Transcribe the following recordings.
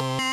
you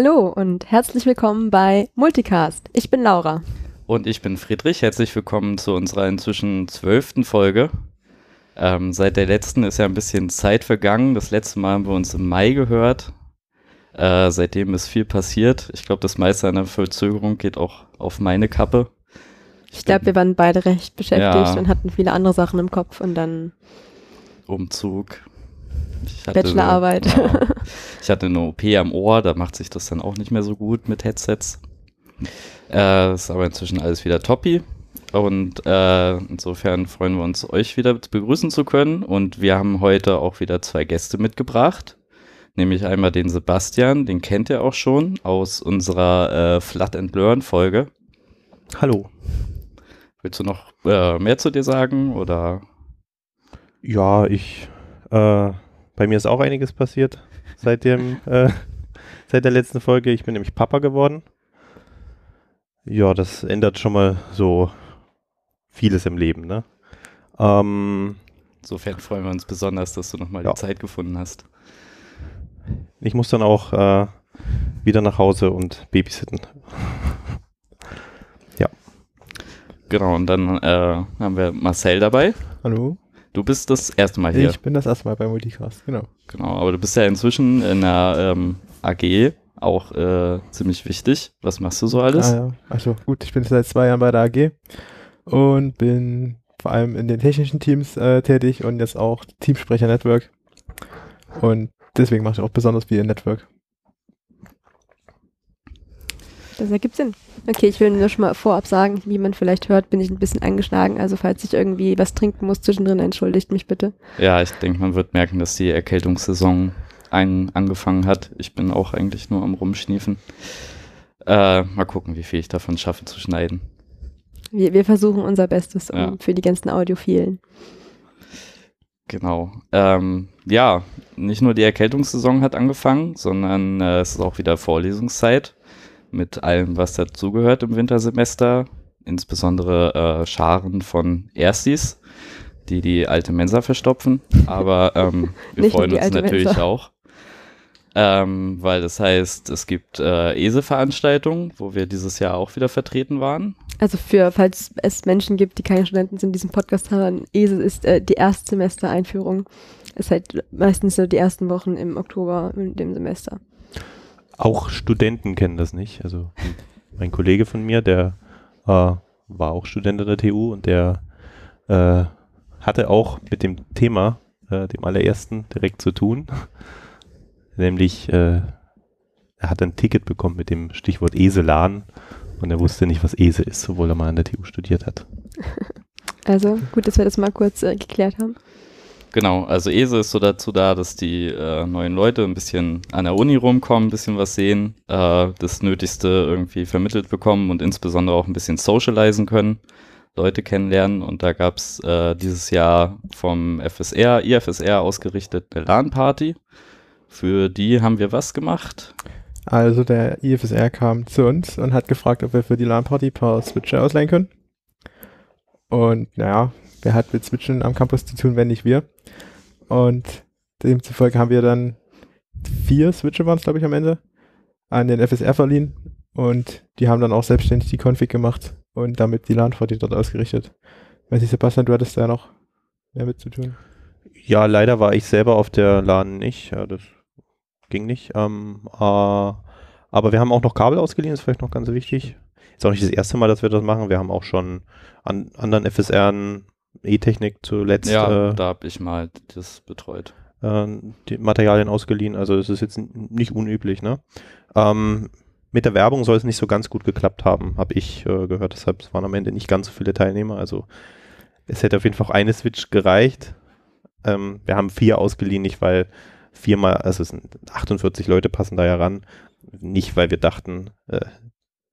Hallo und herzlich willkommen bei Multicast. Ich bin Laura. Und ich bin Friedrich. Herzlich willkommen zu unserer inzwischen zwölften Folge. Ähm, seit der letzten ist ja ein bisschen Zeit vergangen. Das letzte Mal haben wir uns im Mai gehört. Äh, seitdem ist viel passiert. Ich glaube, das meiste an der Verzögerung geht auch auf meine Kappe. Ich, ich glaube, wir waren beide recht beschäftigt ja. und hatten viele andere Sachen im Kopf und dann Umzug, Bachelorarbeit. Ja, ich hatte eine OP am Ohr, da macht sich das dann auch nicht mehr so gut mit Headsets. Äh, ist aber inzwischen alles wieder toppi. Und äh, insofern freuen wir uns, euch wieder begrüßen zu können. Und wir haben heute auch wieder zwei Gäste mitgebracht. Nämlich einmal den Sebastian, den kennt ihr auch schon aus unserer äh, Flood and Learn Folge. Hallo. Willst du noch äh, mehr zu dir sagen oder? Ja, ich äh, bei mir ist auch einiges passiert seit dem, äh, seit der letzten Folge. Ich bin nämlich Papa geworden. Ja, das ändert schon mal so vieles im Leben, ne? Ähm, Insofern freuen wir uns besonders, dass du nochmal ja. die Zeit gefunden hast. Ich muss dann auch äh, wieder nach Hause und babysitten. ja. Genau, und dann äh, haben wir Marcel dabei. Hallo. Du bist das erste Mal hier. Ich bin das erste Mal bei Multicast, genau. Genau, aber du bist ja inzwischen in der ähm, AG auch äh, ziemlich wichtig. Was machst du so alles? Ah, ja. Also gut, ich bin seit zwei Jahren bei der AG und bin vor allem in den technischen Teams äh, tätig und jetzt auch Teamsprecher Network. Und deswegen mache ich auch besonders viel Network. Das ergibt Sinn. Okay, ich will nur schon mal vorab sagen, wie man vielleicht hört, bin ich ein bisschen angeschlagen. Also falls ich irgendwie was trinken muss zwischendrin, entschuldigt mich bitte. Ja, ich denke, man wird merken, dass die Erkältungssaison ein angefangen hat. Ich bin auch eigentlich nur am Rumschniefen. Äh, mal gucken, wie viel ich davon schaffe zu schneiden. Wir, wir versuchen unser Bestes um, ja. für die ganzen Audiophilen. Genau. Ähm, ja, nicht nur die Erkältungssaison hat angefangen, sondern äh, es ist auch wieder Vorlesungszeit mit allem, was dazugehört im Wintersemester, insbesondere äh, Scharen von Erstis, die die alte Mensa verstopfen. Aber ähm, wir freuen uns natürlich Mensa. auch. Ähm, weil das heißt, es gibt äh, ESE-Veranstaltungen, wo wir dieses Jahr auch wieder vertreten waren. Also für, falls es Menschen gibt, die keine Studenten sind, diesen Podcast hören, ESE ist äh, die Erstsemester-Einführung. Ist halt meistens so die ersten Wochen im Oktober in dem Semester. Auch Studenten kennen das nicht. Also mein Kollege von mir, der äh, war auch Student an der TU und der äh, hatte auch mit dem Thema, äh, dem allerersten, direkt zu tun. Nämlich, äh, er hat ein Ticket bekommen mit dem Stichwort Eselan und er wusste nicht, was Ese ist, obwohl er mal an der TU studiert hat. Also gut, dass wir das mal kurz äh, geklärt haben. Genau, also ESE ist so dazu da, dass die äh, neuen Leute ein bisschen an der Uni rumkommen, ein bisschen was sehen, äh, das Nötigste irgendwie vermittelt bekommen und insbesondere auch ein bisschen socialisen können, Leute kennenlernen. Und da gab es äh, dieses Jahr vom FSR, IFSR ausgerichtet eine LAN-Party. Für die haben wir was gemacht? Also der IFSR kam zu uns und hat gefragt, ob wir für die LAN-Party ein paar Switcher ausleihen können. Und naja, wer hat mit Switchen am Campus zu tun, wenn nicht wir? Und demzufolge haben wir dann vier Switche waren es, glaube ich, am Ende, an den FSR verliehen. Und die haben dann auch selbstständig die Config gemacht und damit die LAN-Party dort ausgerichtet. Weiß ich, Sebastian, du hattest da noch mehr mit zu tun. Ja, leider war ich selber auf der LAN nicht. Ja, das ging nicht. Ähm, äh, aber wir haben auch noch Kabel ausgeliehen, ist vielleicht noch ganz wichtig. Ist auch nicht das erste Mal, dass wir das machen. Wir haben auch schon an anderen FSRen E-Technik zuletzt. Ja, äh, da habe ich mal das betreut. Äh, die Materialien ausgeliehen, also das ist jetzt nicht unüblich, ne? Ähm, mit der Werbung soll es nicht so ganz gut geklappt haben, habe ich äh, gehört. Deshalb waren am Ende nicht ganz so viele Teilnehmer. Also es hätte auf jeden Fall auch eine Switch gereicht. Ähm, wir haben vier ausgeliehen, nicht weil viermal, also es sind 48 Leute passen da ja ran. Nicht, weil wir dachten, äh,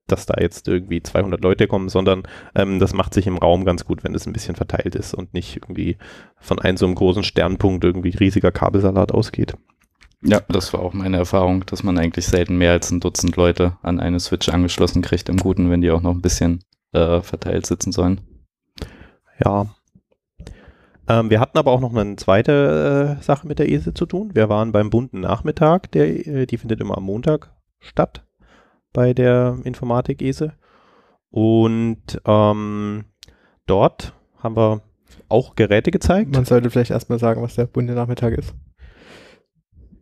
dass da jetzt irgendwie 200 Leute kommen, sondern ähm, das macht sich im Raum ganz gut, wenn es ein bisschen verteilt ist und nicht irgendwie von einem so einem großen Sternpunkt irgendwie riesiger Kabelsalat ausgeht. Ja, das war auch meine Erfahrung, dass man eigentlich selten mehr als ein Dutzend Leute an eine Switch angeschlossen kriegt im Guten, wenn die auch noch ein bisschen äh, verteilt sitzen sollen. Ja. Ähm, wir hatten aber auch noch eine zweite äh, Sache mit der ESE zu tun. Wir waren beim bunten Nachmittag, der, äh, die findet immer am Montag statt bei der Informatik ESE. Und ähm, dort haben wir auch Geräte gezeigt. Man sollte vielleicht erstmal sagen, was der bunte Nachmittag ist.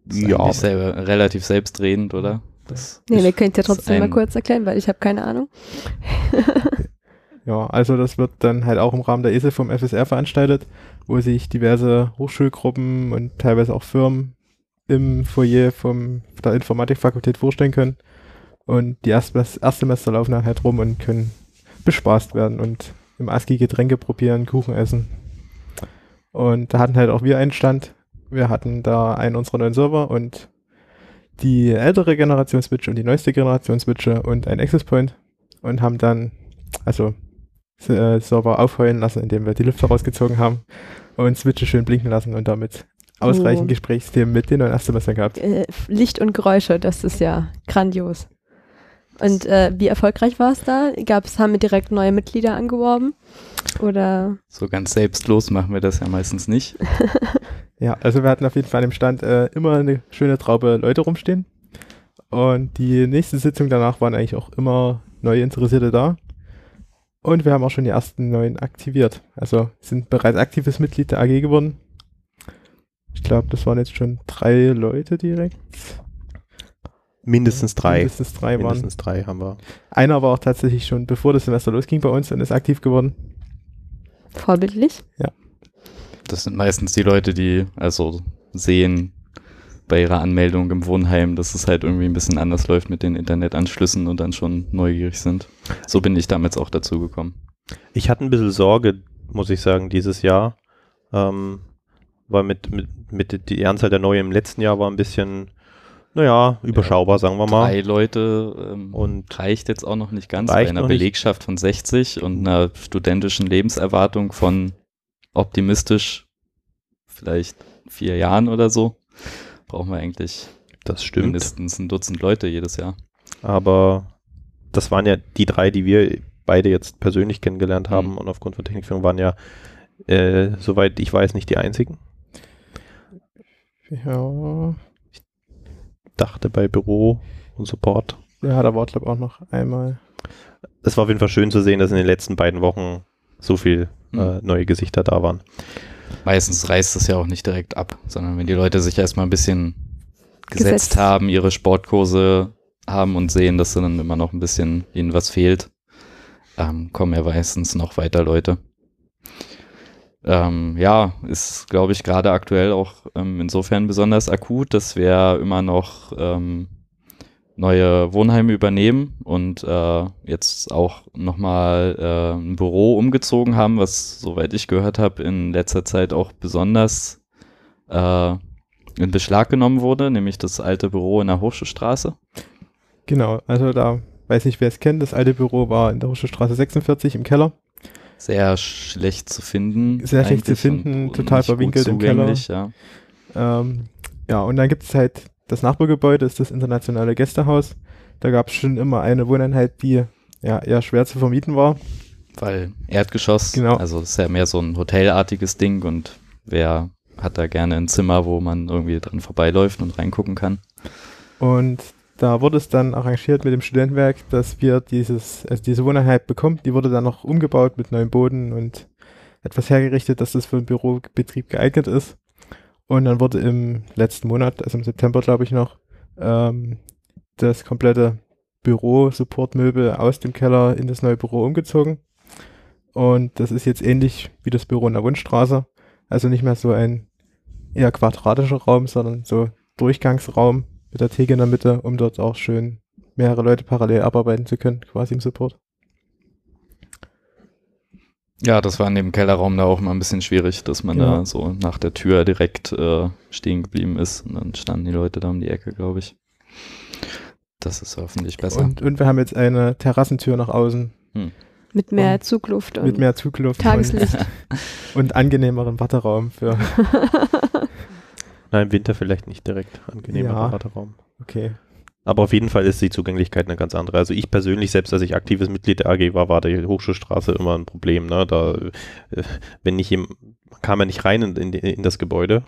Das ist Ja. selber, relativ selbstredend, oder? Das Nee, ist- wir können es ja trotzdem mal kurz erklären, weil ich habe keine Ahnung. Ja, also das wird dann halt auch im Rahmen der ESE vom FSR veranstaltet, wo sich diverse Hochschulgruppen und teilweise auch Firmen im Foyer vom der Informatikfakultät vorstellen können. Und die Erst Erstsemester laufen dann halt rum und können bespaßt werden und im ASCII Getränke probieren, Kuchen essen. Und da hatten halt auch wir einen Stand. Wir hatten da einen unserer neuen Server und die ältere Generation Switch und die neueste Generation Switche und ein Access Point und haben dann, also äh, Server aufheulen lassen, indem wir die Lüfter rausgezogen haben und Switche schön blinken lassen und damit ausreichend Oh. Gesprächsthemen mit den neuen Erstsemestern gehabt. Äh, Licht und Geräusche, das ist ja grandios. Und äh, wie erfolgreich war es da? Gab's, haben wir direkt neue Mitglieder angeworben? Oder So ganz selbstlos machen wir das ja meistens nicht. Ja, also wir hatten auf jeden Fall an dem Stand äh, immer eine schöne Traube Leute rumstehen. Und die nächste Sitzung danach waren eigentlich auch immer neue Interessierte da. Und wir haben auch schon die ersten neuen aktiviert. Also sind bereits aktives Mitglied der AG geworden. Ich glaube, das waren jetzt schon drei Leute direkt. Mindestens drei. Mindestens drei waren. Mindestens drei haben wir. Einer war auch tatsächlich schon bevor das Semester losging bei uns und ist aktiv geworden. vorbildlich? Das sind meistens die Leute, die also sehen bei ihrer Anmeldung im Wohnheim, dass es halt irgendwie ein bisschen anders läuft mit den Internetanschlüssen und dann schon neugierig sind. So bin ich damals auch dazu gekommen. Ich hatte ein bisschen Sorge, muss ich sagen, dieses Jahr. Ähm, weil mit, mit, mit die Anzahl der Neuen im letzten Jahr war ein bisschen, naja, überschaubar, sagen wir mal. Drei Leute ähm, Und reicht jetzt auch noch nicht ganz bei einer noch nicht. Belegschaft von 60 und einer studentischen Lebenserwartung von optimistisch vielleicht vier Jahren oder so. Brauchen wir eigentlich das stimmt. mindestens ein Dutzend Leute jedes Jahr. Aber das waren ja die drei, die wir beide jetzt persönlich kennengelernt haben Mhm. und aufgrund von Technikführung waren ja, äh, soweit ich weiß, nicht die einzigen. Ja, Dachte bei Büro und Support. ja da war glaube ich auch noch einmal. Es war auf jeden Fall schön zu sehen, dass in den letzten beiden Wochen so viel Mhm. äh, neue Gesichter da waren. Meistens reißt es ja auch nicht direkt ab, sondern wenn die Leute sich erstmal ein bisschen gesetzt, Gesetzt. haben, ihre Sportkurse haben und sehen, dass dann immer noch ein bisschen ihnen was fehlt, ähm, kommen ja meistens noch weiter Leute. Ähm, ja, ist, glaube ich, gerade aktuell auch ähm, insofern besonders akut, dass wir immer noch ähm, neue Wohnheime übernehmen und äh, jetzt auch nochmal äh, ein Büro umgezogen haben, was, soweit ich gehört habe, in letzter Zeit auch besonders äh, in Beschlag genommen wurde, nämlich das alte Büro in der Hochschulstraße. Genau, also da weiß nicht, wer es kennt. Das alte Büro war in der Hochschulstraße 46 im Keller. Sehr schlecht zu finden. Sehr schlecht zu finden, und total gut verwinkelt im Keller. Ja. Ähm, ja, und dann gibt es halt das Nachbargebäude, ist das internationale Gästehaus. Da gab es schon immer eine Wohneinheit, die ja eher schwer zu vermieten war. Weil Erdgeschoss, Genau. also das ist ja mehr so ein hotelartiges Ding und wer hat da gerne ein Zimmer, wo man irgendwie dran vorbeiläuft und reingucken kann. Und da wurde es dann arrangiert mit dem Studentenwerk, dass wir dieses, also diese Wohneinheit bekommen. Die wurde dann noch umgebaut mit neuem Boden und etwas hergerichtet, dass das für den Bürobetrieb geeignet ist. Und dann wurde im letzten Monat, also im September glaube ich noch, ähm, das komplette Büro-Supportmöbel aus dem Keller in das neue Büro umgezogen. Und das ist jetzt ähnlich wie das Büro in der Wunschstraße. Also nicht mehr so ein eher quadratischer Raum, sondern so Durchgangsraum mit der Theke in der Mitte, um dort auch schön mehrere Leute parallel abarbeiten zu können, quasi im Support. Ja, das war in dem Kellerraum da auch mal ein bisschen schwierig, dass man Genau. da so nach der Tür direkt äh, stehen geblieben ist und dann standen die Leute da um die Ecke, glaube ich. Das ist hoffentlich besser. Und, und wir haben jetzt eine Terrassentür nach außen Mit mehr Und Zugluft und mit mehr Zugluft Tageslicht. und, und angenehmerem Warteraum für. Nein, im Winter vielleicht nicht direkt angenehmer Ja. Warteraum. Okay. Aber auf jeden Fall ist die Zugänglichkeit eine ganz andere. Also ich persönlich, selbst als ich aktives Mitglied der AG war, war die Hochschulstraße immer ein Problem. Ne? Da, äh, wenn nicht man kam ja nicht rein in, in, in das Gebäude.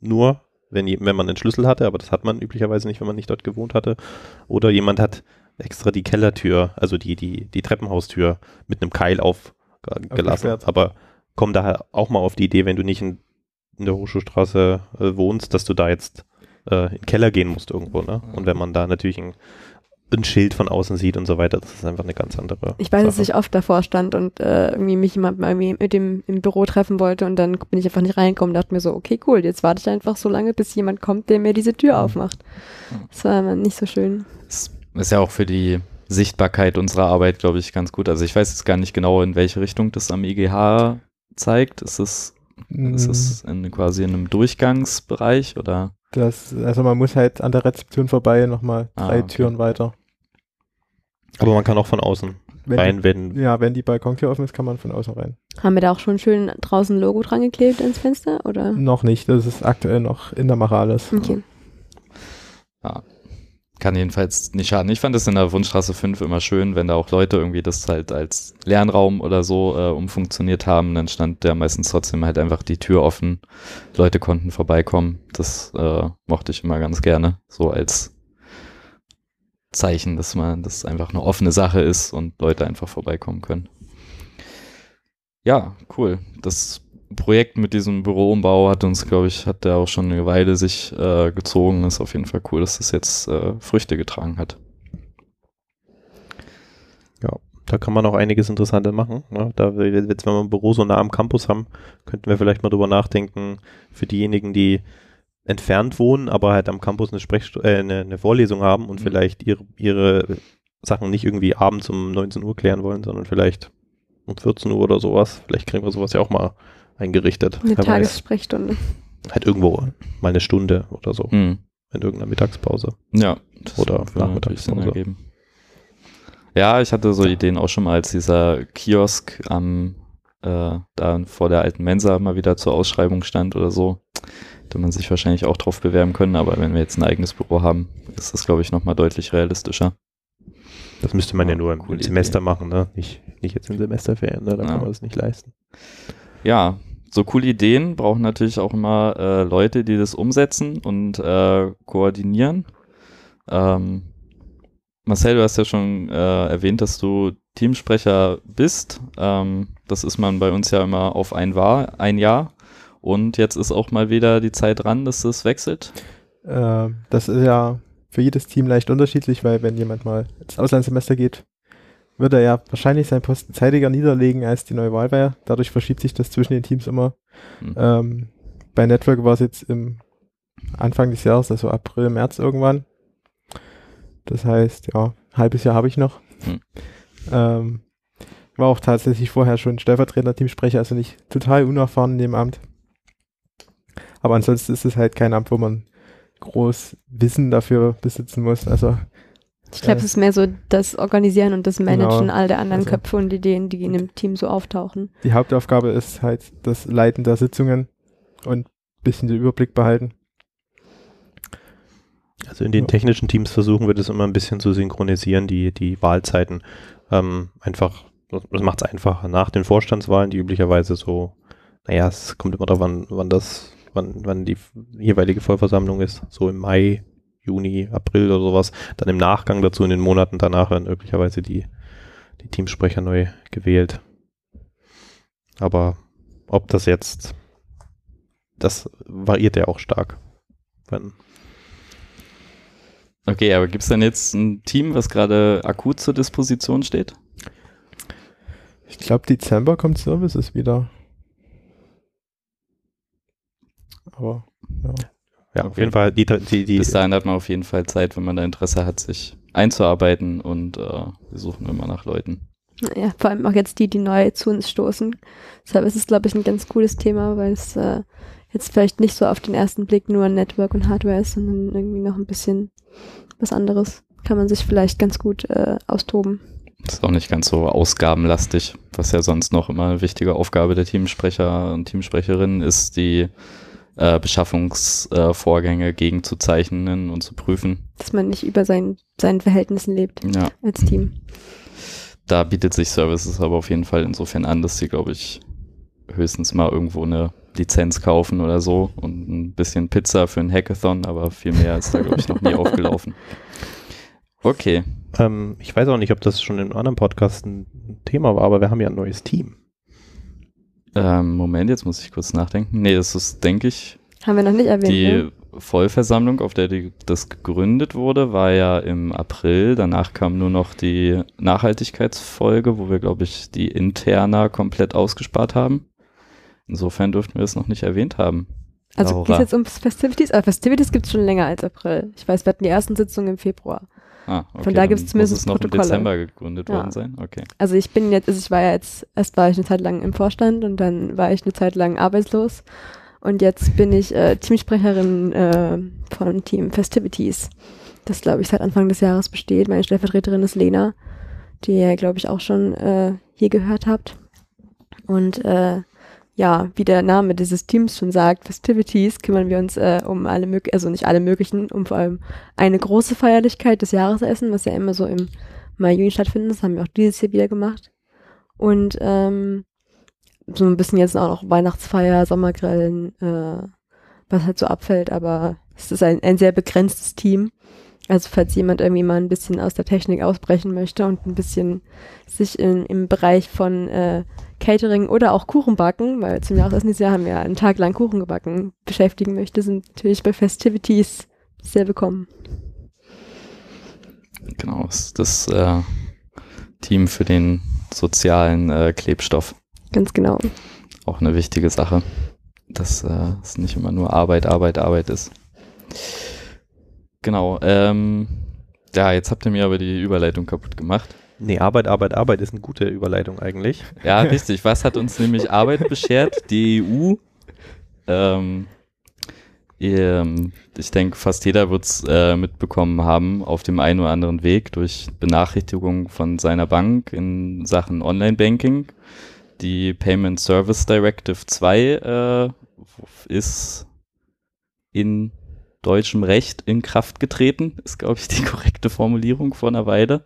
Nur, wenn, wenn man einen Schlüssel hatte, aber das hat man üblicherweise nicht, wenn man nicht dort gewohnt hatte. Oder jemand hat extra die Kellertür, also die, die, die Treppenhaustür mit einem Keil aufgelassen. Aufgesperrt. Aber komm da auch mal auf die Idee, wenn du nicht in, in der Hochschulstraße äh, wohnst, dass du da jetzt äh, in den Keller gehen musst irgendwo. Ne? Und wenn man da natürlich ein, ein Schild von außen sieht und so weiter, das ist einfach eine ganz andere. Ich weiß, dass Sache. ich oft davor stand und äh, irgendwie mich jemand mal irgendwie mit dem im Büro treffen wollte und dann bin ich einfach nicht reingekommen und dachte mir so, okay, cool, jetzt warte ich einfach so lange, bis jemand kommt, der mir diese Tür aufmacht. Das war immer nicht so schön. Das ist ja auch für die Sichtbarkeit unserer Arbeit, glaube ich, ganz gut. Also ich weiß jetzt gar nicht genau, in welche Richtung das am EGH zeigt. Ist es, ist Mm, es in, quasi in einem Durchgangsbereich oder? Das, also man muss halt an der Rezeption vorbei nochmal Ah, drei okay. Türen weiter. Aber man kann auch von außen Wenn rein, wenn die, ja, wenn die Balkontür offen ist, kann man von außen rein. Haben wir da auch schon schön draußen ein Logo dran geklebt ins Fenster oder? Noch nicht, das ist aktuell noch in der Mache alles. Okay. Kann jedenfalls nicht schaden. Ich fand es in der Wunschstraße 5 immer schön, wenn da auch Leute irgendwie das halt als Lernraum oder so äh, umfunktioniert haben, dann stand da meistens trotzdem halt einfach die Tür offen. Leute konnten vorbeikommen. Das äh, mochte ich immer ganz gerne, so als Zeichen, dass man, dass es einfach eine offene Sache ist und Leute einfach vorbeikommen können. Ja, cool. Das Projekt mit diesem Büroumbau hat uns, glaube ich, hat der auch schon eine Weile sich äh, gezogen. Ist auf jeden Fall cool, dass das jetzt äh, Früchte getragen hat. da kann man auch einiges Interessantes machen. Ne? Da, jetzt, wenn wir ein Büro so nah am Campus haben, könnten wir vielleicht mal drüber nachdenken, für diejenigen, die entfernt wohnen, aber halt am Campus eine, Sprechstu äh, eine, eine Vorlesung haben und Mhm. vielleicht ihre, ihre Sachen nicht irgendwie abends um 19 Uhr klären wollen, sondern vielleicht um 14 Uhr oder sowas. Vielleicht kriegen wir sowas ja auch mal eingerichtet. Eine. Tagessprechstunde. Halt irgendwo mal eine Stunde oder so Hm. in irgendeiner Mittagspause. Ja, das Oder Nachmittagspause. Ja, ich hatte so Ideen auch schon mal, als dieser Kiosk am äh, da vor der alten Mensa mal wieder zur Ausschreibung stand oder so. Hätte man sich wahrscheinlich auch drauf bewerben können, aber wenn wir jetzt ein eigenes Büro haben, ist das, glaube ich, nochmal deutlich realistischer. Das müsste man ja, Ja, nur im Semester Idee. machen, ne? Nicht, nicht jetzt in Semesterferien, ne? Da Ja. kann man das nicht leisten. Ja, so coole Ideen brauchen natürlich auch immer äh, Leute, die das umsetzen und äh, koordinieren. Ähm, Marcel, du hast ja schon äh, erwähnt, dass du Teamsprecher bist. Ähm, das ist man bei uns ja immer auf ein, War, ein Jahr. Und jetzt ist auch mal wieder die Zeit dran, dass das wechselt. Äh, das ist ja für jedes Team leicht unterschiedlich, weil wenn jemand mal ins Auslandssemester geht, wird er ja wahrscheinlich seinen Posten zeitiger niederlegen als die neue Wahl wäre. Dadurch verschiebt sich das zwischen den Teams immer. Hm. Ähm, bei Network war es jetzt im Anfang des Jahres, also April, März irgendwann. Das heißt, ja, ein halbes Jahr habe ich noch. Hm. Ähm, war auch tatsächlich vorher schon stellvertretender Teamsprecher, also nicht total unerfahren in dem Amt. Aber ansonsten ist es halt kein Amt, wo man groß Wissen dafür besitzen muss. Also Ich glaube, es ist mehr so das Organisieren und das Managen Genau. all der anderen Also- Köpfe und Ideen, die in dem Team so auftauchen. die Hauptaufgabe ist halt das Leiten der Sitzungen und ein bisschen den Überblick behalten. Also in den technischen Teams versuchen wir das immer ein bisschen zu synchronisieren, die, die Wahlzeiten. Ähm, einfach, das macht es einfacher. Nach den Vorstandswahlen, die üblicherweise so, naja, es kommt immer darauf an, wann das, wann, wann die jeweilige Vollversammlung ist, so im Mai, Juni, April oder sowas. Dann im Nachgang dazu in den Monaten danach werden üblicherweise die, die Teamsprecher neu gewählt. Aber ob das jetzt, das variiert ja auch stark. Wenn, Okay, aber gibt es denn jetzt ein Team, was gerade akut zur Disposition steht? Ich glaube, Dezember kommt Services wieder. Aber ja. Ja, auf Okay. jeden Fall die, die, die Bis dahin hat man auf jeden Fall Zeit, wenn man da Interesse hat, sich einzuarbeiten und äh, wir suchen immer nach Leuten. Ja, vor allem auch jetzt die, die neu zu uns stoßen. Deshalb ist es, glaube ich, ein ganz cooles Thema, weil es äh, jetzt vielleicht nicht so auf den ersten Blick nur Network und Hardware ist, sondern irgendwie noch ein bisschen was anderes. kann man sich vielleicht ganz gut äh, austoben. Ist auch nicht ganz so ausgabenlastig, was ja sonst noch immer eine wichtige Aufgabe der Teamsprecher und Teamsprecherinnen ist, die äh, Beschaffungsvorgänge äh, gegenzuzeichnen und zu prüfen. Dass man nicht über sein, seinen Verhältnissen lebt Ja, als Team. da bietet sich Services aber auf jeden Fall insofern an, dass sie, glaube ich, höchstens mal irgendwo eine Lizenz kaufen oder so und ein bisschen Pizza für ein Hackathon, aber viel mehr ist da, glaube ich, noch nie aufgelaufen. Okay. Ähm, ich weiß auch nicht, ob das schon in einem anderen Podcast ein Thema war, aber wir haben ja ein neues Team. Ähm, Moment, jetzt muss ich kurz nachdenken. Nee, das ist, denke ich, Haben wir noch nicht erwähnt. die ne? Vollversammlung, auf der die, das gegründet wurde, war ja im April. Danach kam nur noch die Nachhaltigkeitsfolge, wo wir, glaube ich, die Interna komplett ausgespart haben. Insofern dürften wir es noch nicht erwähnt haben. Also geht es jetzt um Festivities? Aber Festivities gibt es schon länger als April. Ich weiß, wir hatten die ersten Sitzungen im Februar. Ah, okay, Von da dann gibt's zumindest muss es noch Protokolle. im Dezember gegründet Ja. worden sein. Okay. Also ich bin jetzt, also ich war ja jetzt, erst war ich eine Zeit lang im Vorstand und dann war ich eine Zeit lang arbeitslos. Und jetzt bin ich äh, Teamsprecherin äh, von Team Festivities, das glaube ich seit Anfang des Jahres besteht. Meine Stellvertreterin ist Lena, die ihr glaube ich auch schon äh, hier gehört habt. Und äh, ja, wie der Name dieses Teams schon sagt, Festivities, kümmern wir uns äh, um alle möglichen, also nicht alle möglichen, um vor allem eine große Feierlichkeit, das Jahresessen, was ja immer so im Mai, Juni stattfindet. Das haben wir auch dieses Jahr wieder gemacht. Und ähm, so ein bisschen jetzt auch noch Weihnachtsfeier, Sommergrillen, äh, was halt so abfällt, aber es ist ein, ein sehr begrenztes Team. Also falls jemand irgendwie mal ein bisschen aus der Technik ausbrechen möchte und ein bisschen sich in, im Bereich von äh, Catering oder auch Kuchenbacken, weil zum Jahresessen dieses Jahr haben wir einen Tag lang Kuchen gebacken, beschäftigen möchte, sind natürlich bei Festivities sehr willkommen. Genau, das ist das äh, Team für den sozialen äh, Klebstoff. Ganz genau. Auch eine wichtige Sache, dass äh, es nicht immer nur Arbeit, Arbeit, Arbeit ist. Genau. Ähm, ja, jetzt habt ihr mir aber die Überleitung kaputt gemacht. Nee, Arbeit, Arbeit, Arbeit ist eine gute Überleitung eigentlich. Ja, richtig. Was hat uns nämlich Arbeit beschert? Die EU. Ähm, ähm, ich denke, fast jeder wird es äh, mitbekommen haben auf dem einen oder anderen Weg durch Benachrichtigung von seiner Bank in Sachen Online-Banking. Die Payment Service Directive 2 äh, ist in deutschem Recht in Kraft getreten, ist, glaube ich, die korrekte Formulierung vor einer Weile.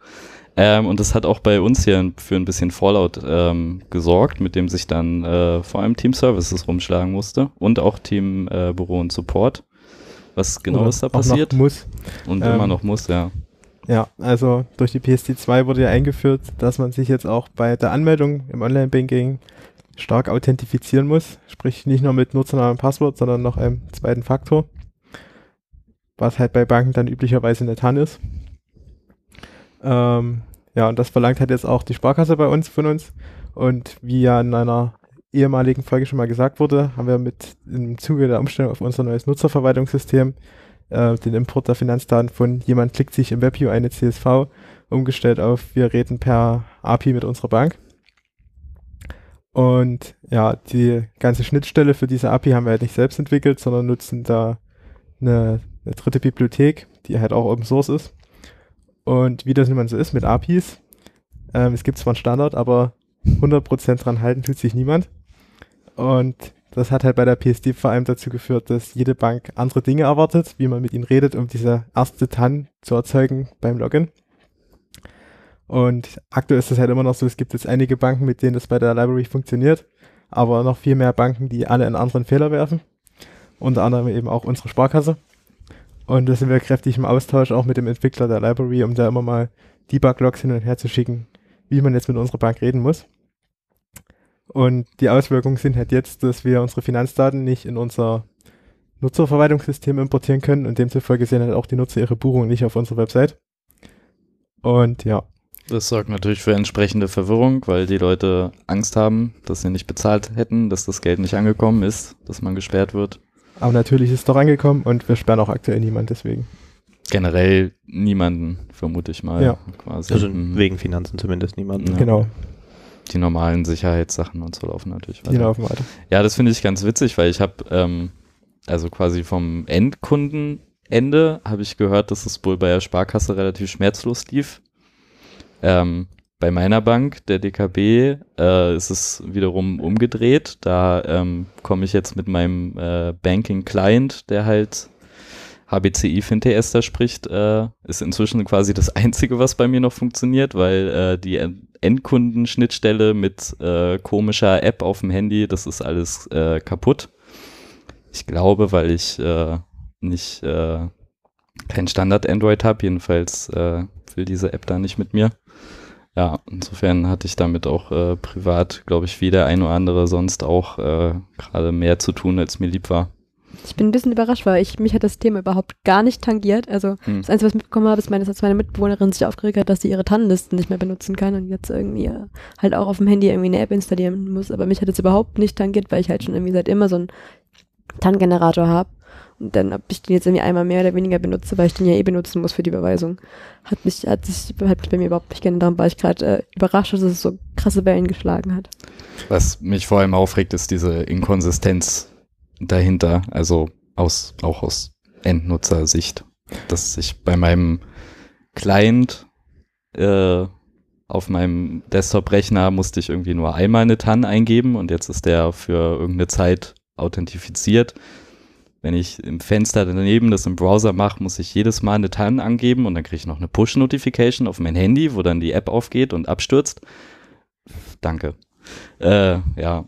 Ähm, und das hat auch bei uns hier für ein bisschen Fallout ähm, gesorgt, mit dem sich dann äh, vor allem Team Services rumschlagen musste und auch Team äh, Büro und Support. Was genau Oder ist da auch noch passiert? muss. Und ähm, immer noch muss, ja. Ja, also durch die PSD2 wurde ja eingeführt, dass man sich jetzt auch bei der Anmeldung im Online-Banking stark authentifizieren muss. Sprich nicht nur mit Nutzernamen und Passwort, sondern noch einem zweiten Faktor. Was halt bei Banken dann üblicherweise nicht TAN ist. Ähm, ja, und das verlangt halt jetzt auch die Sparkasse bei uns von uns. Und wie ja in einer ehemaligen Folge schon mal gesagt wurde, haben wir mit im Zuge der Umstellung auf unser neues Nutzerverwaltungssystem äh, den Import der Finanzdaten von jemand klickt sich im WebView eine CSV umgestellt auf wir reden per API mit unserer Bank. Und ja, die ganze Schnittstelle für diese API haben wir halt nicht selbst entwickelt, sondern nutzen da eine, eine dritte Bibliothek, die halt auch Open Source ist. Und wie das mal so ist mit APIs, ähm, es gibt zwar einen Standard, aber 100% dran halten tut sich niemand. Und das hat halt bei der PSD vor allem dazu geführt, dass jede Bank andere Dinge erwartet, wie man mit ihnen redet, um diese erste TAN zu erzeugen beim Login. Und aktuell ist es halt immer noch so, es gibt jetzt einige Banken, mit denen das bei der Library funktioniert, aber noch viel mehr Banken, die alle einen anderen Fehler werfen. Unter anderem eben auch unsere Sparkasse. Und da sind wir kräftig im Austausch auch mit dem Entwickler der Library, um da immer mal Debug-Logs hin und her zu schicken, wie man jetzt mit unserer Bank reden muss. Und die Auswirkungen sind halt jetzt, dass wir unsere Finanzdaten nicht in unser Nutzerverwaltungssystem importieren können und demzufolge sehen halt auch die Nutzer ihre Buchungen nicht auf unserer Website. Und ja, Das sorgt natürlich für entsprechende Verwirrung, weil die Leute Angst haben, dass sie nicht bezahlt hätten, dass das Geld nicht angekommen ist, dass man gesperrt wird. Aber natürlich ist es doch angekommen und wir sperren auch aktuell niemand deswegen. Generell niemanden, vermute ich mal. Ja. Quasi. Also Mhm. wegen Finanzen zumindest niemand. Ja. Genau, Die normalen Sicherheitssachen und so laufen natürlich weiter. die laufen weiter. Ja, das finde ich ganz witzig, weil ich habe ähm, also quasi vom Endkunden Ende habe ich gehört, dass es wohl bei der Sparkasse relativ schmerzlos lief. Ähm, bei meiner Bank, der DKB, äh, ist es wiederum umgedreht. Da ähm, komme ich jetzt mit meinem äh, Banking Client, der halt HBCI FinTS da spricht, äh, ist inzwischen quasi das Einzige, was bei mir noch funktioniert, weil äh, die Endkundenschnittstelle mit äh, komischer App auf dem Handy, das ist alles äh, kaputt. Ich glaube, weil ich nicht kein Standard Android habe, jedenfalls will diese App da nicht mit mir. Ja, insofern hatte ich damit auch äh, privat, glaube ich, wie der ein oder andere sonst auch äh, gerade mehr zu tun, als mir lieb war. Ich bin ein bisschen überrascht, weil ich, mich hat das Thema überhaupt gar nicht tangiert. Also hm. das Einzige, was ich mitbekommen habe, ist, meine, dass meine Mitbewohnerin sich aufgeregt hat, dass sie ihre Tannenlisten nicht mehr benutzen kann und jetzt irgendwie äh, halt auch auf dem Handy irgendwie eine App installieren muss. Aber mich hat es überhaupt nicht tangiert, weil ich halt schon irgendwie seit immer so einen TAN-Generator habe. Und dann, ob ich den jetzt irgendwie einmal mehr oder weniger benutze, weil ich den ja eh benutzen muss für die Überweisung, hat mich, hat sich, hat mich bei mir überhaupt nicht geändert. Darum war ich gerade äh, überrascht, dass es so krasse Wellen geschlagen hat. Was mich vor allem aufregt, ist diese Inkonsistenz dahinter, also aus, auch aus Endnutzersicht, dass ich bei meinem Client äh, auf meinem Desktop-Rechner musste ich irgendwie nur einmal eine TAN eingeben und jetzt ist der für irgendeine Zeit authentifiziert. Wenn ich im Fenster daneben das im Browser mache, muss ich jedes Mal eine TAN angeben und dann kriege ich noch eine Push-Notification auf mein Handy, wo dann die App aufgeht und abstürzt. Danke. Äh, ja,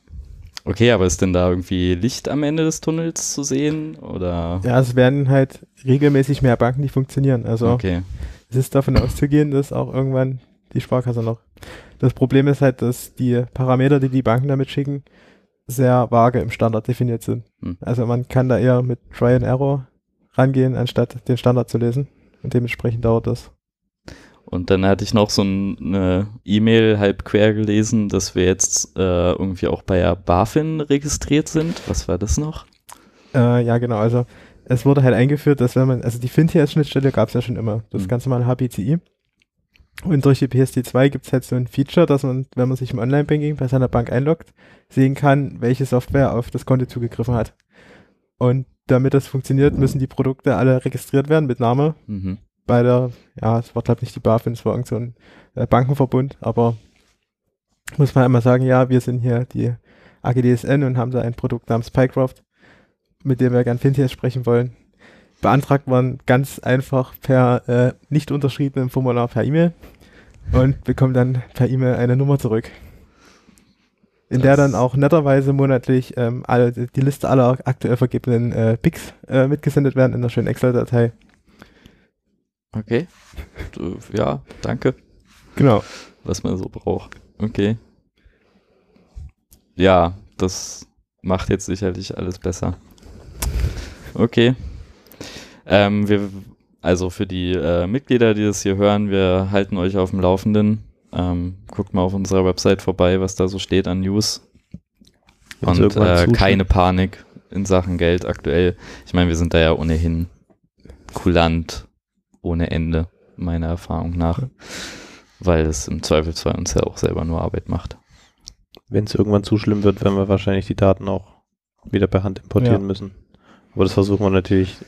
Okay, aber ist denn da irgendwie Licht am Ende des Tunnels zu sehen? Oder? Ja, es werden halt regelmäßig mehr Banken, die funktionieren. Also okay. es ist davon auszugehen, dass auch irgendwann die Sparkasse noch. Das Problem ist halt, dass die Parameter, die die Banken damit schicken, sehr vage im Standard definiert sind. Hm. Also man kann da eher mit Try and Error rangehen, anstatt den Standard zu lesen. Und dementsprechend dauert das. Und dann hatte ich noch so eine E-Mail halb quer gelesen, dass wir jetzt äh, irgendwie auch bei der BaFin registriert sind. Was war das noch? Äh, ja, genau. Also es wurde halt eingeführt, dass wenn man, also die FinTS-Schnittstelle gab es ja schon immer, das mhm. ganze mal HPCI. Und durch die PSD2 gibt es halt so ein Feature, dass man, wenn man sich im Online-Banking bei seiner Bank einloggt, sehen kann, welche Software auf das Konto zugegriffen hat. Und damit das funktioniert, müssen die Produkte alle registriert werden mit Name. Mhm bei der, ja, es war glaube ich nicht die BaFin, es war irgend so ein äh, Bankenverbund, aber muss man einmal sagen, ja, wir sind hier die AGDSN und haben da ein Produkt namens Pycroft, mit dem wir gern Fintechs sprechen wollen. Beantragt man ganz einfach per äh, nicht unterschriebenem Formular per E-Mail und bekommt dann per E-Mail eine Nummer zurück. In das der dann auch netterweise monatlich ähm, alle, die Liste aller aktuell vergebenen äh, Picks äh, mitgesendet werden in einer schönen Excel-Datei. Okay. Ja, danke. Genau. Was man so braucht. Okay. Ja, das macht jetzt sicherlich alles besser. Okay. Ähm, wir, also für die äh, Mitglieder, die das hier hören, wir halten euch auf dem Laufenden. Ähm, guckt mal auf unserer Website vorbei, was da so steht an News. Und äh, keine Panik in Sachen Geld aktuell. Ich meine, wir sind da ja ohnehin kulant ohne Ende, meiner Erfahrung nach. Weil es im Zweifelsfall uns ja auch selber nur Arbeit macht. Wenn es irgendwann zu schlimm wird, werden wir wahrscheinlich die Daten auch wieder per Hand importieren ja. müssen. Aber das versuchen wir natürlich,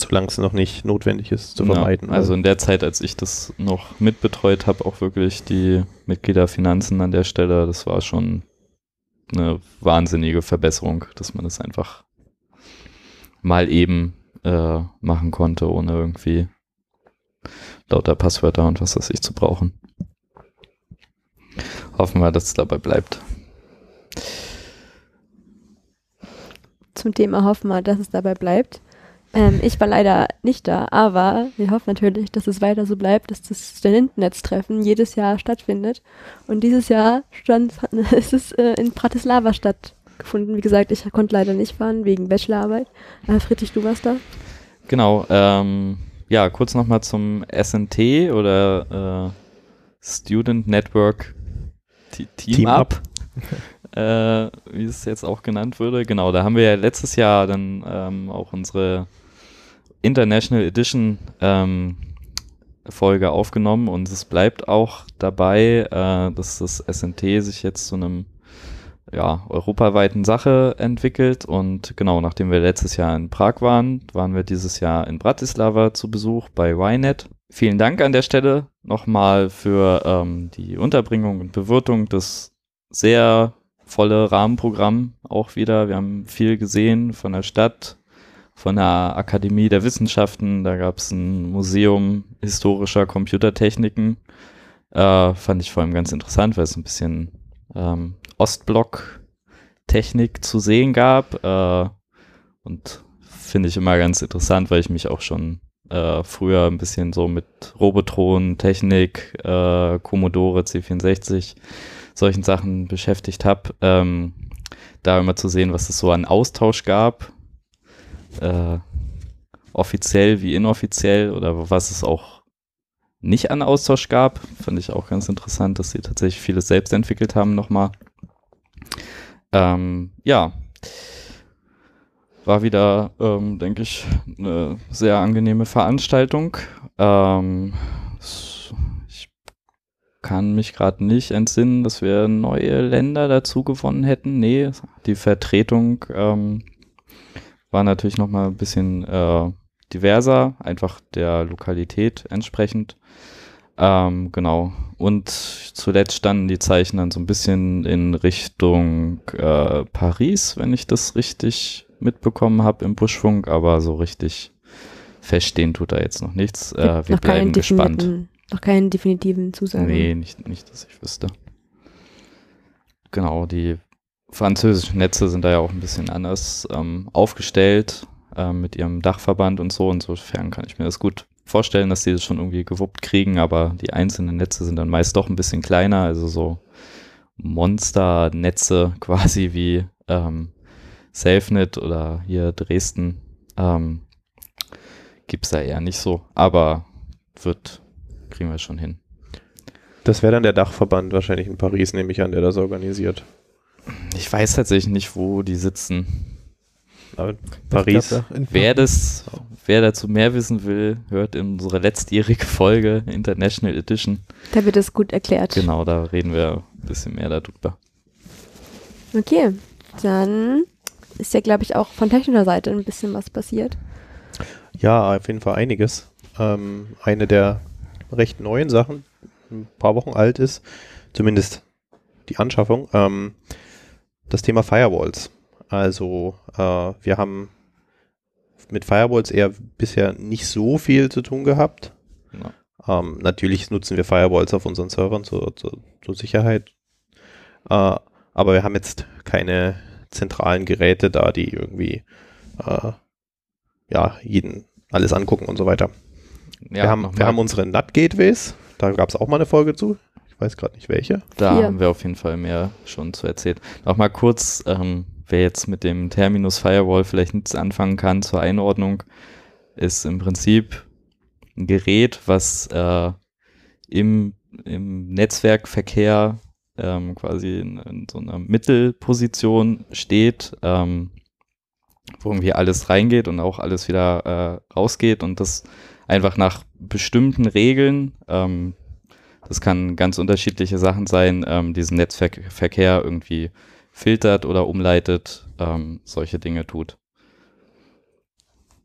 solange es noch nicht notwendig ist, zu vermeiden. Ja, also in der Zeit, als ich das noch mitbetreut habe, auch wirklich die Mitgliederfinanzen an der Stelle, das war schon eine wahnsinnige Verbesserung, dass man das einfach mal eben äh, machen konnte, ohne irgendwie lauter Passwörter und was weiß ich zu brauchen. Hoffen wir, dass es dabei bleibt. Zum Thema hoffen wir, dass es dabei bleibt. Ähm, ich war leider nicht da, aber wir hoffen natürlich, dass es weiter so bleibt, dass das Studentennetztreffen jedes Jahr stattfindet. Und dieses Jahr stand, ist es äh, in Bratislava statt gefunden. Wie gesagt, ich konnte leider nicht fahren wegen Bachelorarbeit. Äh, Friedrich, du warst da? Genau. Ähm, ja, kurz nochmal zum SNT oder äh, Student Network T Team, Team Up. äh, wie es jetzt auch genannt würde. Genau, da haben wir ja letztes Jahr dann ähm, auch unsere International Edition ähm, Folge aufgenommen und es bleibt auch dabei, äh, dass das SNT sich jetzt zu einem ja, europaweiten Sache entwickelt und genau, nachdem wir letztes Jahr in Prag waren, waren wir dieses Jahr in Bratislava zu Besuch bei Ynet. Vielen Dank an der Stelle nochmal für ähm, die Unterbringung und Bewirtung des sehr volle Rahmenprogramm auch wieder. Wir haben viel gesehen von der Stadt, von der Akademie der Wissenschaften. Da gab es ein Museum historischer Computertechniken. Äh, fand ich vor allem ganz interessant, weil es ein bisschen ähm, Ostblock-Technik zu sehen gab. Äh, und finde ich immer ganz interessant, weil ich mich auch schon äh, früher ein bisschen so mit Robotron, Technik, äh, Commodore C64, solchen Sachen beschäftigt habe. Ähm, da immer zu sehen, was es so an Austausch gab, äh, offiziell wie inoffiziell oder was es auch nicht an Austausch gab, fand ich auch ganz interessant, dass sie tatsächlich vieles selbst entwickelt haben nochmal. Ähm, ja, war wieder, ähm, denke ich, eine sehr angenehme Veranstaltung. Ähm, ich kann mich gerade nicht entsinnen, dass wir neue Länder dazu gewonnen hätten. Nee, die Vertretung ähm, war natürlich nochmal ein bisschen äh, diverser, einfach der Lokalität entsprechend. Ähm, genau. Und zuletzt standen die Zeichen dann so ein bisschen in Richtung äh, Paris, wenn ich das richtig mitbekommen habe im Buschfunk, aber so richtig feststehen tut da jetzt noch nichts. Äh, wir noch bleiben gespannt. Noch keinen definitiven Zusagen. Nee, nicht, nicht, dass ich wüsste. Genau, die französischen Netze sind da ja auch ein bisschen anders ähm, aufgestellt äh, mit ihrem Dachverband und so. Insofern kann ich mir das gut vorstellen, dass die das schon irgendwie gewuppt kriegen, aber die einzelnen Netze sind dann meist doch ein bisschen kleiner, also so Monsternetze quasi wie ähm, SafeNet oder hier Dresden ähm, gibt es da eher nicht so, aber wird, kriegen wir schon hin. Das wäre dann der Dachverband wahrscheinlich in Paris, nehme ich an, der das organisiert. Ich weiß tatsächlich nicht, wo die sitzen. Aber Paris. Wer das, wer dazu mehr wissen will, hört in unsere letztjährige Folge International Edition. Da wird es gut erklärt. Genau, da reden wir ein bisschen mehr darüber. Okay, dann ist ja, glaube ich, auch von technischer Seite ein bisschen was passiert. Ja, auf jeden Fall einiges. Ähm, eine der recht neuen Sachen, ein paar Wochen alt ist, zumindest die Anschaffung, ähm, das Thema Firewalls. Also äh, wir haben mit Firewalls eher bisher nicht so viel zu tun gehabt. Ja. Ähm, natürlich nutzen wir Firewalls auf unseren Servern zur, zur, zur Sicherheit. Äh, aber wir haben jetzt keine zentralen Geräte da, die irgendwie äh, ja, jeden alles angucken und so weiter. Ja, wir haben, wir haben unsere NAT-Gateways, da gab es auch mal eine Folge zu. Ich weiß gerade nicht welche. Da Vier. haben wir auf jeden Fall mehr schon zu erzählen. Nochmal kurz, ähm, wer jetzt mit dem Terminus Firewall vielleicht nichts anfangen kann zur Einordnung, ist im Prinzip ein Gerät, was äh, im, im Netzwerkverkehr ähm, quasi in, in so einer Mittelposition steht, ähm, wo irgendwie alles reingeht und auch alles wieder äh, rausgeht und das einfach nach bestimmten Regeln, ähm, das kann ganz unterschiedliche Sachen sein, ähm, diesen Netzverkehr irgendwie filtert oder umleitet, ähm, solche Dinge tut.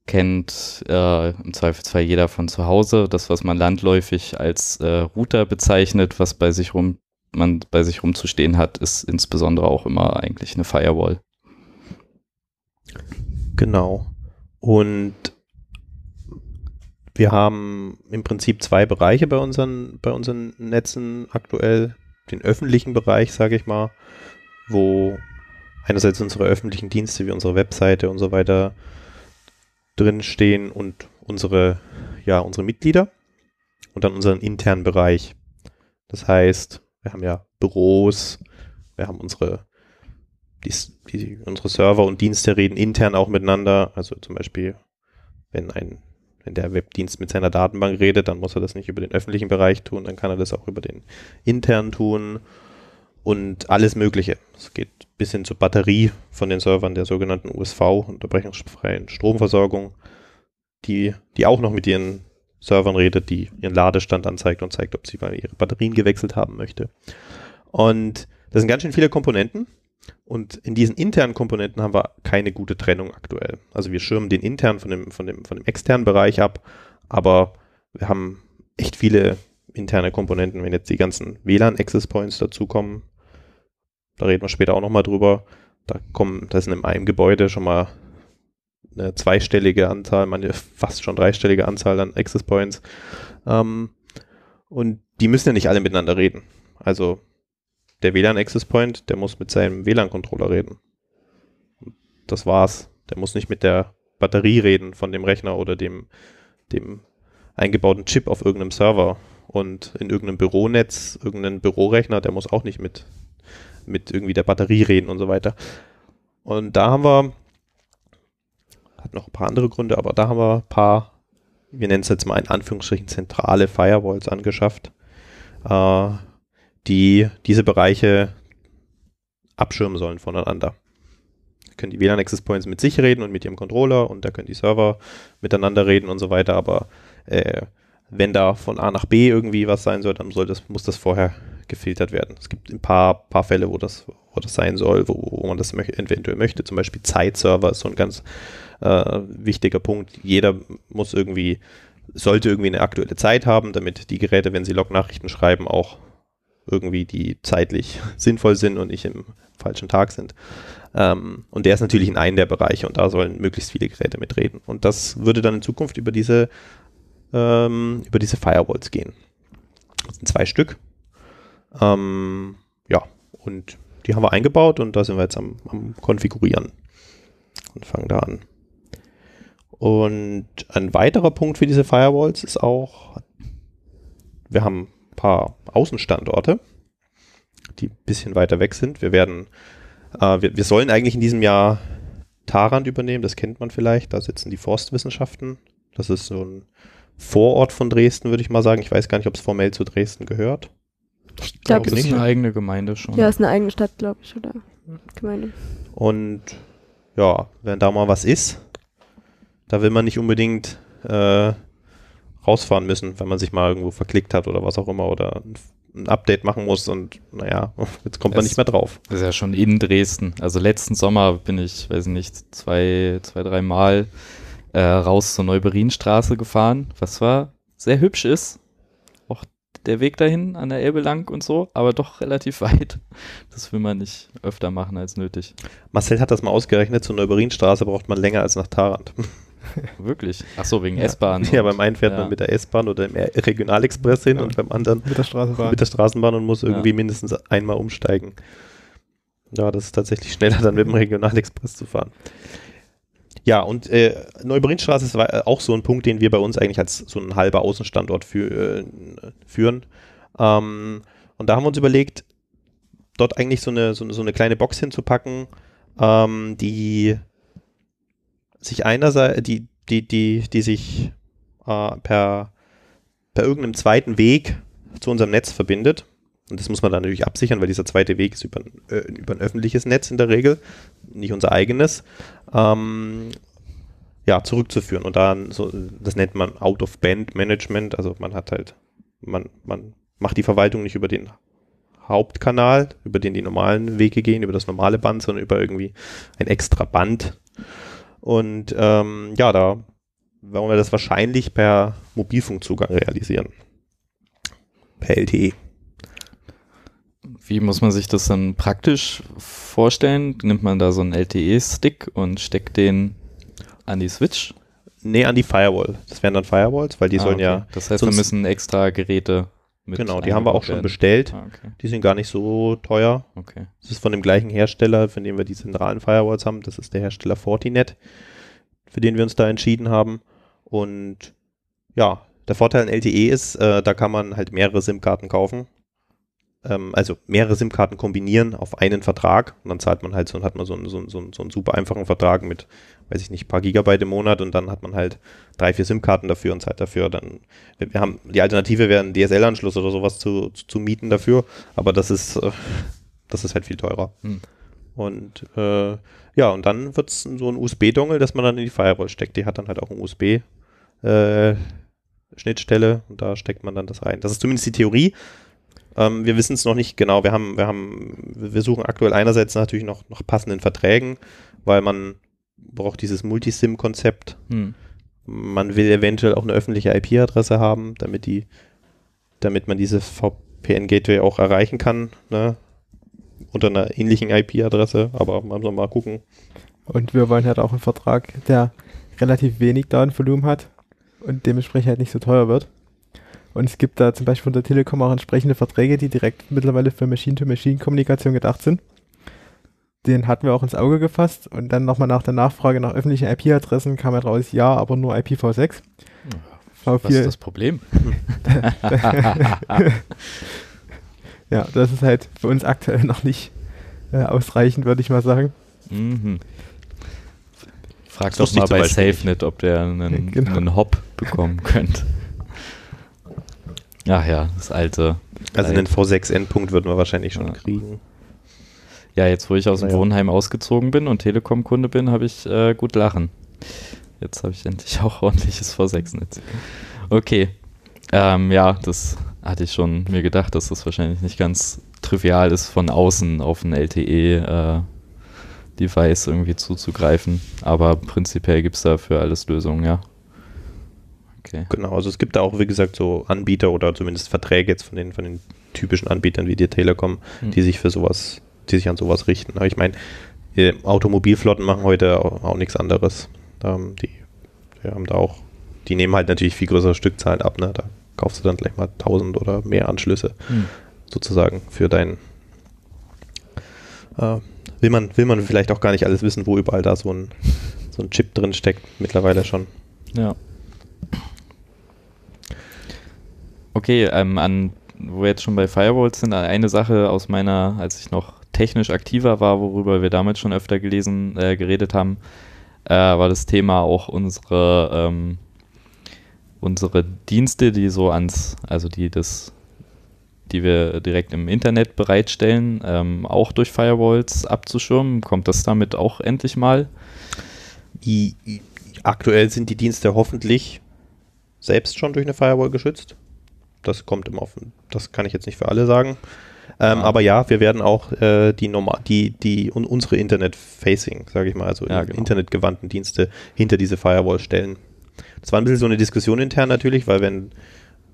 Kennt äh, im Zweifelsfall jeder von zu Hause, das, was man landläufig als äh, Router bezeichnet, was bei sich rum, man bei sich rumzustehen hat, ist insbesondere auch immer eigentlich eine Firewall. Genau. Und wir haben im Prinzip zwei Bereiche bei unseren, bei unseren Netzen aktuell. Den öffentlichen Bereich, sage ich mal, wo einerseits unsere öffentlichen Dienste wie unsere Webseite und so weiter drinstehen und unsere, ja, unsere Mitglieder und dann unseren internen Bereich. Das heißt, wir haben ja Büros, wir haben unsere, die, die, unsere Server und Dienste reden intern auch miteinander. Also zum Beispiel, wenn ein wenn der Webdienst mit seiner Datenbank redet, dann muss er das nicht über den öffentlichen Bereich tun, dann kann er das auch über den internen tun und alles Mögliche. Es geht bis hin zur Batterie von den Servern der sogenannten USV, unterbrechungsfreien Stromversorgung, die, die auch noch mit ihren Servern redet, die ihren Ladestand anzeigt und zeigt, ob sie mal ihre Batterien gewechselt haben möchte. Und das sind ganz schön viele Komponenten. Und in diesen internen Komponenten haben wir keine gute Trennung aktuell. Also wir schirmen den internen von dem, von dem, von dem externen Bereich ab, aber wir haben echt viele interne Komponenten, wenn jetzt die ganzen WLAN-Access Points dazukommen. Da reden wir später auch nochmal drüber. Da kommen, da sind in einem Gebäude schon mal eine zweistellige Anzahl, manche fast schon dreistellige Anzahl an Access Points. Ähm, und die müssen ja nicht alle miteinander reden. Also der WLAN Access Point, der muss mit seinem WLAN-Controller reden. Das war's. Der muss nicht mit der Batterie reden von dem Rechner oder dem, dem eingebauten Chip auf irgendeinem Server. Und in irgendeinem Büronetz, irgendein Bürorechner, der muss auch nicht mit, mit irgendwie der Batterie reden und so weiter. Und da haben wir, hat noch ein paar andere Gründe, aber da haben wir ein paar, wir nennen es jetzt mal in Anführungsstrichen zentrale Firewalls angeschafft, äh, die diese Bereiche abschirmen sollen voneinander. Da können die WLAN Access Points mit sich reden und mit ihrem Controller und da können die Server miteinander reden und so weiter, aber äh, wenn da von A nach B irgendwie was sein soll, dann soll das, muss das vorher gefiltert werden. Es gibt ein paar, paar Fälle, wo das, wo das sein soll, wo, wo man das eventuell möchte. Zum Beispiel Zeitserver ist so ein ganz äh, wichtiger Punkt. Jeder muss irgendwie, sollte irgendwie eine aktuelle Zeit haben, damit die Geräte, wenn sie Lognachrichten schreiben, auch irgendwie die zeitlich sinnvoll sind und nicht im falschen Tag sind. Ähm, und der ist natürlich in einem der Bereiche und da sollen möglichst viele Geräte mitreden. Und das würde dann in Zukunft über diese, ähm, über diese Firewalls gehen. Das sind zwei Stück. Ähm, ja, und die haben wir eingebaut und da sind wir jetzt am, am Konfigurieren und fangen da an. Und ein weiterer Punkt für diese Firewalls ist auch, wir haben paar Außenstandorte, die ein bisschen weiter weg sind. Wir werden, äh, wir, wir sollen eigentlich in diesem Jahr Tarant übernehmen, das kennt man vielleicht, da sitzen die Forstwissenschaften. Das ist so ein Vorort von Dresden, würde ich mal sagen. Ich weiß gar nicht, ob es formell zu Dresden gehört. Ich glaube, Das ist eine eigene Gemeinde schon. ja, ist eine eigene Stadt, glaube ich, oder Gemeinde. Und ja, wenn da mal was ist, da will man nicht unbedingt äh, rausfahren müssen, wenn man sich mal irgendwo verklickt hat oder was auch immer oder ein, Update machen muss und naja, jetzt kommt man Es- nicht mehr drauf. Das ist ja schon in Dresden. Also letzten Sommer bin ich, weiß nicht, zwei, zwei, drei Mal äh, raus zur Neuberinstraße gefahren, was zwar sehr hübsch ist. Auch der Weg dahin an der Elbe lang und so, aber doch relativ weit. Das will man nicht öfter machen als nötig. Marcel hat das mal ausgerechnet, zur Neuberinstraße braucht man länger als nach Tarant. Wirklich. Ach so, wegen Ja. S-Bahn. Ja, beim einen fährt ja. man mit der S-Bahn oder im Regionalexpress hin Ja. und beim anderen Mit der Straßenbahn. mit der Straßenbahn und muss irgendwie Ja. mindestens einmal umsteigen. Ja, das ist tatsächlich schneller, dann mit dem Regionalexpress zu fahren. Ja, und äh, Neuberinstraße ist wa- auch so ein Punkt, den wir bei uns eigentlich als so ein halber Außenstandort für, äh, führen. Ähm, und da haben wir uns überlegt, dort eigentlich so eine, so eine, so eine kleine Box hinzupacken, ähm, die sich einerseits, die, die, die, die sich äh, per, per irgendeinem zweiten Weg zu unserem Netz verbindet. Und das muss man dann natürlich absichern, weil dieser zweite Weg ist über, über ein öffentliches Netz in der Regel, nicht unser eigenes, ähm, ja, zurückzuführen. Und dann, so, das nennt man Out-of-Band-Management, also man hat halt, man, man macht die Verwaltung nicht über den Hauptkanal, über den die normalen Wege gehen, über das normale Band, sondern über irgendwie ein extra Band. Und ähm, ja, da wollen wir das wahrscheinlich per Mobilfunkzugang realisieren. Per. LTE. Wie muss man sich das dann praktisch vorstellen? Nimmt man da so einen LTE-Stick und steckt den an die Switch? Nee, an die Firewall. Das wären dann Firewalls, weil die Ah, sollen okay. ja, Das heißt, sonst- müssen extra Geräte genau, die haben wir auch schon werden. bestellt. Ah, okay. Die sind gar nicht so teuer. okay. Das ist von dem gleichen Hersteller, von dem wir die zentralen Firewalls haben. Das ist der Hersteller Fortinet, für den wir uns da entschieden haben. Und ja, der Vorteil an LTE ist, äh, da kann man halt mehrere SIM-Karten kaufen. Ähm, also mehrere SIM-Karten kombinieren auf einen Vertrag. Und dann zahlt man halt so und hat man so einen, so, einen, so, einen, so einen super einfachen Vertrag mit, weiß ich nicht, paar Gigabyte im Monat und dann hat man halt drei, vier SIM-Karten dafür und zahlt dafür dann. Wir, wir haben die Alternative wäre ein DSL-Anschluss oder sowas zu, zu, zu mieten dafür, aber das ist, äh, das ist halt viel teurer. Hm. Und äh, ja, und dann wird es so ein USB-Dongle, das man dann in die Firewall steckt. Die hat dann halt auch ein USB äh, Schnittstelle und da steckt man dann das rein. Das ist zumindest die Theorie. Ähm, wir wissen es noch nicht genau. Wir haben, wir haben, wir suchen aktuell einerseits natürlich noch nach passenden Verträgen, weil man braucht dieses Multisim-Konzept. Hm. Man will eventuell auch eine öffentliche IP-Adresse haben, damit die, damit man diese VPN-Gateway auch erreichen kann, ne? Unter einer ähnlichen IP-Adresse, aber man soll mal gucken. Und wir wollen halt auch einen Vertrag, der relativ wenig Datenvolumen hat und dementsprechend halt nicht so teuer wird. Und es gibt da zum Beispiel von der Telekom auch entsprechende Verträge, die direkt mittlerweile für Machine-to-Machine-Kommunikation gedacht sind. Den hatten wir auch ins Auge gefasst und dann nochmal nach der Nachfrage nach öffentlichen IP-Adressen kam halt raus, ja, aber nur IPv6. Was ist das Problem? ja, das ist halt für uns aktuell noch nicht äh, ausreichend, würde ich mal sagen. Mhm. Frag doch mal bei SafeNet, ob der einen, Genau. einen Hop bekommen könnte. Ach ja, das alte. Also einen V6-Endpunkt würden wir wahrscheinlich schon Ja. kriegen. Ja, jetzt wo ich aus dem Naja. Wohnheim ausgezogen bin und Telekom-Kunde bin, habe ich äh, gut lachen. Jetzt habe ich endlich auch ordentliches V6-Netz. Okay. Ähm, ja, das hatte ich schon mir gedacht, dass das wahrscheinlich nicht ganz trivial ist, von außen auf ein LTE-Device irgendwie zuzugreifen. Aber prinzipiell gibt es da für alles Lösungen, ja. Okay. Genau, also es gibt da auch, wie gesagt, so Anbieter oder zumindest Verträge jetzt von den, von den typischen Anbietern wie die Telekom, Hm. die sich für sowas, die sich an sowas richten. Aber ich meine, äh, Automobilflotten machen heute auch, auch nichts anderes. Ähm, die, die haben da auch, die nehmen halt natürlich viel größere Stückzahlen ab, ne? Da kaufst du dann gleich mal 1000 oder mehr Anschlüsse Hm. sozusagen für dein äh, will man, will man vielleicht auch gar nicht alles wissen, wo überall da so ein, so ein Chip drin steckt, mittlerweile schon. Ja. Okay, ähm, an, wo wir jetzt schon bei Firewalls sind, eine Sache aus meiner, als ich noch technisch aktiver war, worüber wir damals schon öfter gelesen, äh, geredet haben, äh, war das Thema auch unsere, ähm, unsere Dienste, die so ans, also die das, die wir direkt im Internet bereitstellen, ähm, auch durch Firewalls abzuschirmen. Kommt das damit auch endlich mal? Aktuell sind die Dienste hoffentlich selbst schon durch eine Firewall geschützt. Das kommt immer auf, das kann ich jetzt nicht für alle sagen. Ähm, Ja. Aber ja, wir werden auch äh, die, normal, die, die un, unsere Internet-Facing, sage ich mal, also Ja, genau. internetgewandten Dienste hinter diese Firewall stellen. Das war ein bisschen so eine Diskussion intern natürlich, weil wenn,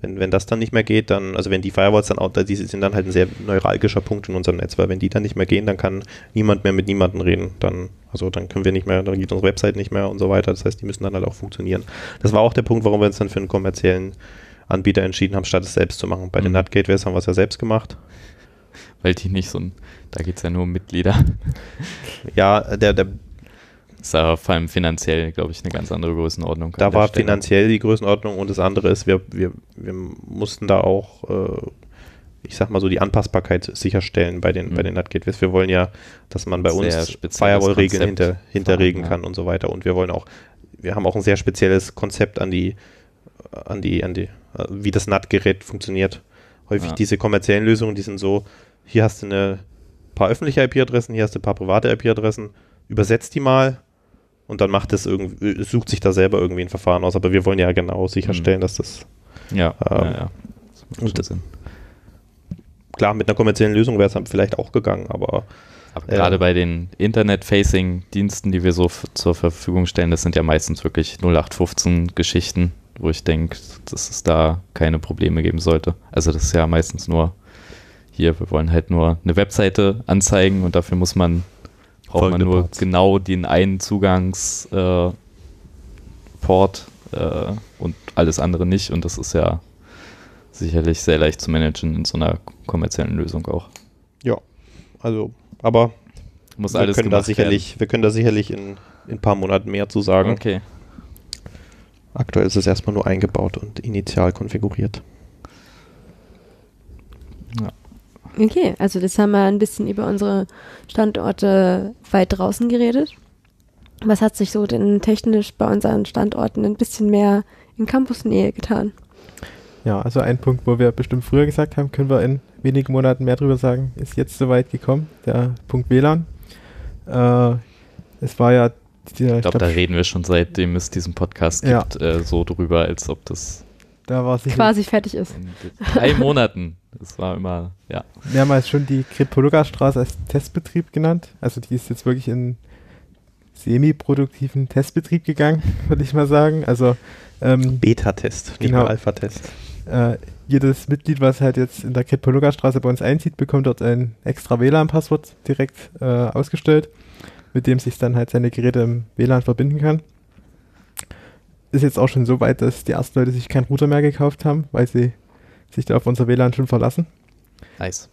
wenn, wenn das dann nicht mehr geht, dann, also wenn die Firewalls dann auch, die sind dann halt ein sehr neuralgischer Punkt in unserem Netz, weil wenn die dann nicht mehr gehen, dann kann niemand mehr mit niemandem reden. Dann, also dann können wir nicht mehr, dann geht unsere Website nicht mehr und so weiter. Das heißt, die müssen dann halt auch funktionieren. Das war auch der Punkt, warum wir uns dann für einen kommerziellen Anbieter entschieden haben, statt es selbst zu machen. Bei den Mhm. NAT-Gateways haben wir es ja selbst gemacht. Weil die nicht so ein, da geht es ja nur um Mitglieder. Ja, der, der, ist aber vor allem finanziell, glaube ich, eine ganz andere Größenordnung. da war Stelle. finanziell die Größenordnung und das andere ist, wir, wir, wir mussten da auch, äh, ich sag mal so, die Anpassbarkeit sicherstellen bei den, Mhm. bei den NAT-Gateways. Wir wollen ja, dass man bei Sehr uns Firewall-Regeln hinter, hinterlegen fahren, kann und so weiter. Und wir wollen auch, wir haben auch ein sehr spezielles Konzept an die, an die, an die, äh, wie das NAT-Gerät funktioniert. Häufig Ja. diese kommerziellen Lösungen, die sind so, hier hast du eine paar öffentliche IP-Adressen, hier hast du ein paar private IP-Adressen, übersetzt die mal und dann macht es irgendwie, sucht sich da selber irgendwie ein Verfahren aus. Aber wir wollen ja genau sicherstellen, dass das, Ja, Ähm, ja, ja. Das Sinn. klar, mit einer kommerziellen Lösung wäre es dann vielleicht auch gegangen, aber Aber Ja. gerade bei den Internet-Facing-Diensten, die wir so zur Verfügung stellen, das sind ja meistens wirklich 0815-Geschichten, wo ich denke, dass es da keine Probleme geben sollte. Also das ist ja meistens nur hier, wir wollen halt nur eine Webseite anzeigen und dafür muss man, braucht man nur Ports. genau den einen Zugangsport äh, äh, und alles andere nicht und das ist ja sicherlich sehr leicht zu managen in so einer kommerziellen Lösung auch. ja, also, aber Muss wir alles können da sicherlich, wir können da sicherlich in, in ein paar Monaten mehr zu sagen. Okay. Aktuell ist es erstmal nur eingebaut und initial konfiguriert. Okay, also das haben wir ein bisschen über unsere Standorte weit draußen geredet. Was hat sich so denn technisch bei unseren Standorten ein bisschen mehr in Campusnähe getan? Ja, also ein Punkt, wo wir bestimmt früher gesagt haben, können wir in wenigen Monaten mehr drüber sagen, ist jetzt soweit gekommen, der Punkt WLAN. Äh, es war ja, die, Ich glaube, da reden wir schon seitdem es diesen Podcast Ja. gibt, äh, so drüber, als ob das Da quasi fertig ist. In drei Monaten. Das war immer, ja. mehrmals schon die Kretpoluga-Straße als Testbetrieb genannt. Also die ist jetzt wirklich in semi-produktiven Testbetrieb gegangen, würde ich mal sagen. Also ähm, Beta-Test, nicht Genau. Alpha-Test. äh, jedes Mitglied, was halt jetzt in der Kretpoluga-Straße bei uns einzieht, bekommt dort ein extra WLAN-Passwort direkt äh, ausgestellt, mit dem sich dann halt seine Geräte im WLAN verbinden kann. Ist jetzt auch schon so weit, dass die ersten Leute sich keinen Router mehr gekauft haben, weil sie sich da auf unser WLAN schon verlassen. Nice.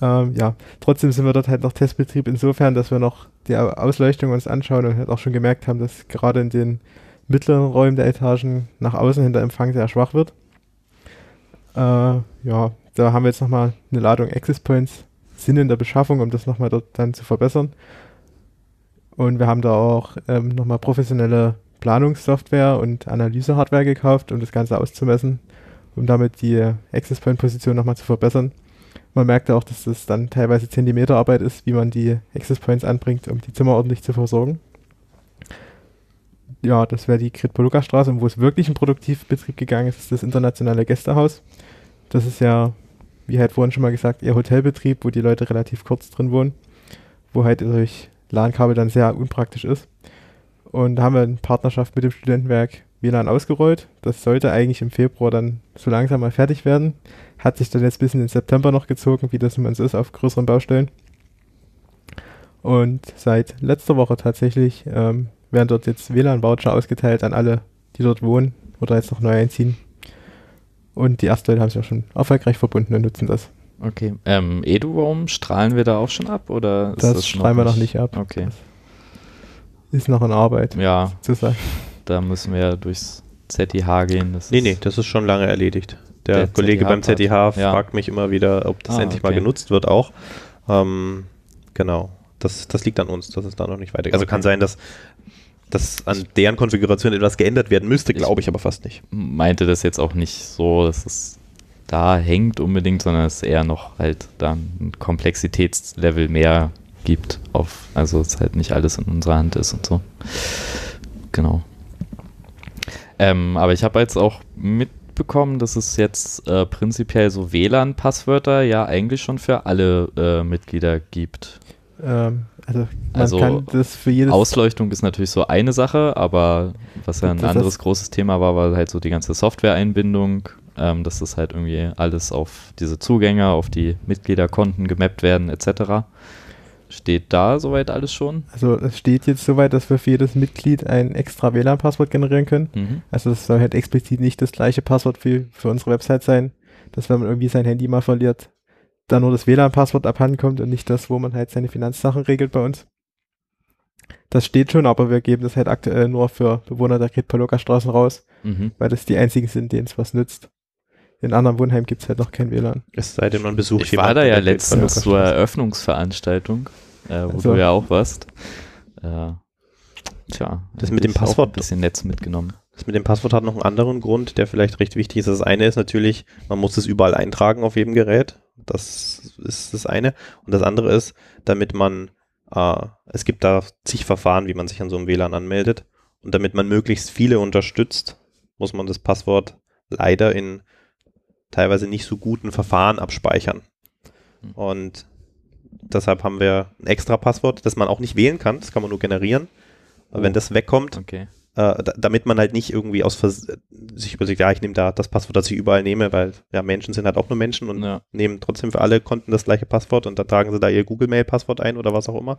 Ähm, ja, trotzdem sind wir dort halt noch Testbetrieb insofern, dass wir noch die Au- Ausleuchtung uns anschauen und halt auch schon gemerkt haben, dass gerade in den mittleren Räumen der Etagen nach außen hin der Empfang sehr schwach wird. Äh, ja, da haben wir jetzt nochmal eine Ladung Access Points, sind in der Beschaffung, um das nochmal dort dann zu verbessern. Und wir haben da auch ähm, nochmal professionelle Planungssoftware und Analysehardware gekauft, um das Ganze auszumessen, um damit die Access Point Position nochmal zu verbessern. Man merkte auch, dass das dann teilweise Zentimeterarbeit ist, wie man die Access Points anbringt, um die Zimmer ordentlich zu versorgen. Ja, das wäre die Kritpoluga Straße. Und wo es wirklich in Produktivbetrieb gegangen ist, ist das internationale Gästehaus. Das ist ja, wie halt vorhin schon mal gesagt, eher Hotelbetrieb, wo die Leute relativ kurz drin wohnen, wo halt durch LAN-Kabel dann sehr unpraktisch ist. Und da haben wir in Partnerschaft mit dem Studentenwerk WLAN ausgerollt. Das sollte eigentlich im Februar dann so langsam mal fertig werden. Hat sich dann jetzt bis in den September noch gezogen, wie das immer so ist auf größeren Baustellen. Und seit letzter Woche tatsächlich ähm, werden dort jetzt WLAN-Voucher ausgeteilt an alle, die dort wohnen oder jetzt noch neu einziehen. Und die ersten Leute haben sich auch schon erfolgreich verbunden und nutzen das. Okay. Ähm, EduRoam, strahlen wir da auch schon ab? Oder ist Das strahlen wir noch nicht ab. Okay. Ist noch in Arbeit, Ja, sozusagen. da müssen wir ja durchs ZIH gehen. Das Nee, ist- nee, das ist schon lange erledigt. Der, Der Kollege beim ZDH ZDH ja. fragt mich immer wieder, ob das Ah, endlich mal okay. genutzt wird auch. Ähm, genau. Das, das liegt an uns, dass es da noch nicht weitergeht. Also kann Okay. sein, dass, dass an deren Konfiguration etwas geändert werden müsste, glaube ich aber fast nicht. meinte das jetzt auch nicht so, dass es da hängt unbedingt, sondern es eher noch halt da ein Komplexitätslevel mehr gibt auf, also es halt nicht alles in unserer Hand ist und so. Genau. Ähm, aber ich habe jetzt auch mitbekommen, dass es jetzt äh, prinzipiell so WLAN-Passwörter ja eigentlich schon für alle äh, Mitglieder gibt. Ähm, also man Also kann das für jedes Ausleuchtung ist natürlich so eine Sache, aber was ja ein anderes großes Thema war, war halt so die ganze Software-Einbindung, ähm, dass das halt irgendwie alles auf diese Zugänge, auf die Mitgliederkonten gemappt werden etc. Steht da soweit alles schon? Also es steht jetzt soweit, dass wir für jedes Mitglied ein extra WLAN-Passwort generieren können. Mhm. Also es soll halt explizit nicht das gleiche Passwort für, für unsere Website sein, dass wenn man irgendwie sein Handy mal verliert, da nur das WLAN-Passwort abhanden kommt und nicht das, wo man halt seine Finanzsachen regelt bei uns. Das steht schon, aber wir geben das halt aktuell nur für Bewohner der Kretpaloka Straßen raus, Mhm. weil das die einzigen sind, denen es was nützt. In anderen Wohnheimen gibt es halt noch kein WLAN. Es sei denn, man besucht Ich war da ja letztens zur. Eröffnungsveranstaltung, äh, wo Also. du ja auch warst. Äh, tja, Das mit dem Passwort- Ein bisschen Netz mitgenommen. Das mit dem Passwort hat noch einen anderen Grund, der vielleicht recht wichtig ist. Das eine ist natürlich, man muss es überall eintragen auf jedem Gerät. Das ist das eine. Und das andere ist, damit man, äh, es gibt da zig Verfahren, wie man sich an so einem WLAN anmeldet. Und damit man möglichst viele unterstützt, muss man das Passwort leider in teilweise nicht so guten Verfahren abspeichern. Hm. Und deshalb haben wir ein extra Passwort, das man auch nicht wählen kann. Das kann man nur generieren. Aber Oh. wenn das wegkommt, Okay. äh, da, damit man halt nicht irgendwie aus Vers sich überlegt, ja, ich nehme da das Passwort, das ich überall nehme, weil ja, Menschen sind halt auch nur Menschen und Ja. nehmen trotzdem für alle Konten das gleiche Passwort und da tragen sie da ihr Google-Mail-Passwort ein oder was auch immer,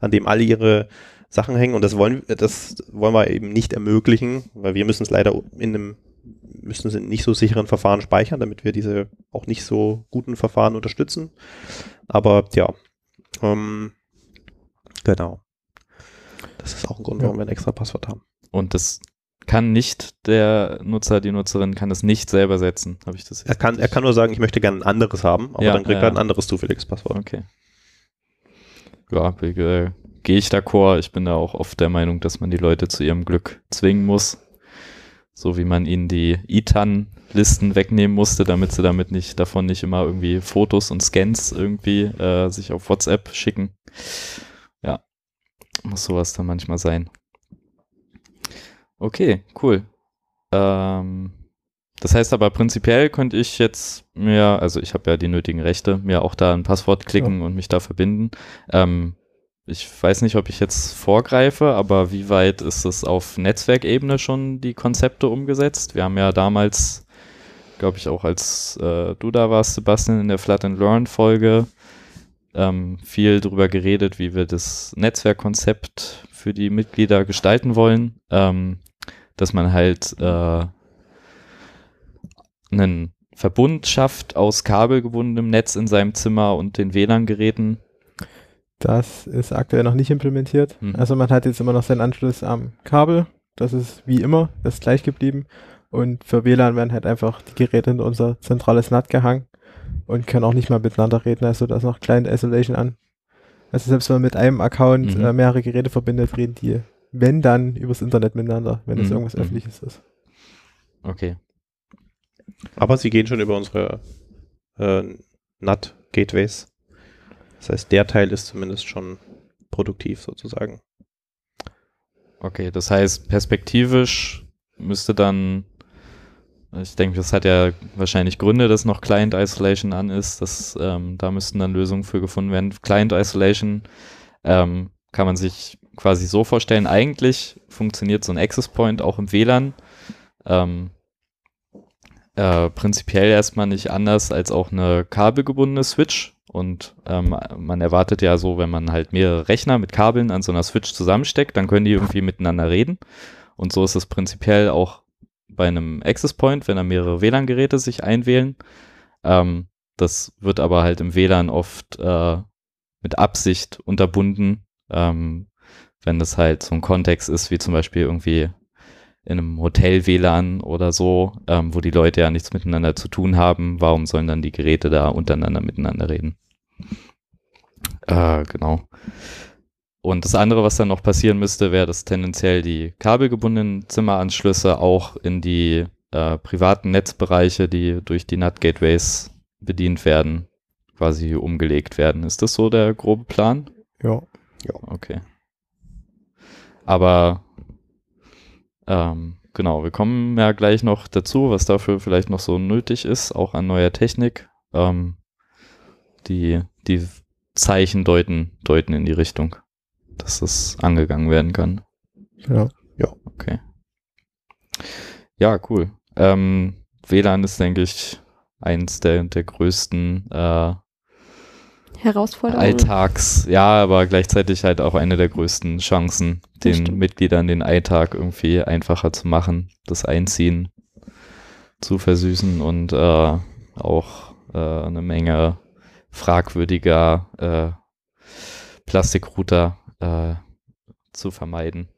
an dem alle ihre Sachen hängen und das wollen, das wollen wir eben nicht ermöglichen, weil wir müssen es leider in einem müssen es in nicht so sicheren Verfahren speichern, damit wir diese auch nicht so guten Verfahren unterstützen. Aber ja, ähm, genau. Das ist auch ein Grund, Ja. warum wir ein extra Passwort haben. Und das kann nicht der Nutzer, die Nutzerin kann das nicht selber setzen. Habe ich das Er kann, er kann nur sagen, ich möchte gerne ein anderes haben, aber Ja, dann kriegt ja, er ein ja. anderes zufälliges Passwort. Okay. Ja, äh, gehe ich d'accord. Ich bin da auch oft der Meinung, dass man die Leute zu ihrem Glück zwingen muss. So wie man ihnen die ITAN-Listen wegnehmen musste, damit sie damit nicht, davon nicht immer irgendwie Fotos und Scans irgendwie äh, sich auf WhatsApp schicken. Ja, muss sowas dann manchmal sein. Okay, cool. Ähm, Das heißt aber prinzipiell könnte ich jetzt mir, also ich habe ja die nötigen Rechte, mir auch da ein Passwort klicken und mich da verbinden. Ähm, ich weiß nicht, ob ich jetzt vorgreife, aber wie weit ist es auf Netzwerkebene schon die Konzepte umgesetzt? Wir haben ja damals, glaube ich, auch als äh, du da warst, Sebastian, in der Flat and Learn Folge ähm, viel darüber geredet, wie wir das Netzwerkkonzept für die Mitglieder gestalten wollen, ähm, dass man halt äh, einen Verbund schafft aus kabelgebundenem Netz in seinem Zimmer und den WLAN-Geräten. Das ist aktuell noch nicht implementiert. Mhm. Also man hat jetzt immer noch seinen Anschluss am Kabel. Das ist wie immer, das ist gleich geblieben. Und für WLAN werden halt einfach die Geräte in unser zentrales NAT gehangen und können auch nicht mal miteinander reden. Also da ist noch Client Isolation an. Also selbst wenn man mit einem Account Mhm. äh, mehrere Geräte verbindet, reden die, wenn dann, übers Internet miteinander, wenn es Mhm. irgendwas Mhm. Öffentliches ist. Okay. Aber sie gehen schon über unsere äh, NAT-Gateways. Das heißt, der Teil ist zumindest schon produktiv sozusagen. Okay, das heißt, perspektivisch müsste dann, ich denke, das hat ja wahrscheinlich Gründe, dass noch Client Isolation an ist. dass ähm, da müssten dann Lösungen für gefunden werden. Client Isolation ähm, kann man sich quasi so vorstellen, eigentlich funktioniert so ein Access Point auch im WLAN. Ähm, äh, prinzipiell erstmal nicht anders als auch eine kabelgebundene Switch. Und ähm, man erwartet ja so, wenn man halt mehrere Rechner mit Kabeln an so einer Switch zusammensteckt, dann können die irgendwie miteinander reden. Und so ist es prinzipiell auch bei einem Access Point, wenn da mehrere WLAN-Geräte sich einwählen. Ähm, das wird aber halt im WLAN oft äh, mit Absicht unterbunden, ähm, wenn das halt so ein Kontext ist, wie zum Beispiel irgendwie in einem Hotel-WLAN oder so, ähm, wo die Leute ja nichts miteinander zu tun haben. Warum sollen dann die Geräte da untereinander miteinander reden? Äh, genau. Und das andere, was dann noch passieren müsste, wäre, dass tendenziell die kabelgebundenen Zimmeranschlüsse auch in die äh, privaten Netzbereiche, die durch die NAT-Gateways bedient werden, quasi umgelegt werden. Ist das so der grobe Plan? Ja. Okay. Aber ähm, genau, wir kommen ja gleich noch dazu, was dafür vielleicht noch so nötig ist, auch an neuer Technik. Ähm, die, die Zeichen deuten, deuten in die Richtung, dass es angegangen werden kann. Genau. Okay. Ja, cool. Ähm, WLAN ist, denke ich, eins der, der größten äh, Herausforderung. Alltags, ja, aber gleichzeitig halt auch eine der größten Chancen, Das den stimmt. Mitgliedern den Alltag irgendwie einfacher zu machen, das Einziehen zu versüßen und äh, auch äh, eine Menge fragwürdiger äh, Plastikrouter äh, zu vermeiden.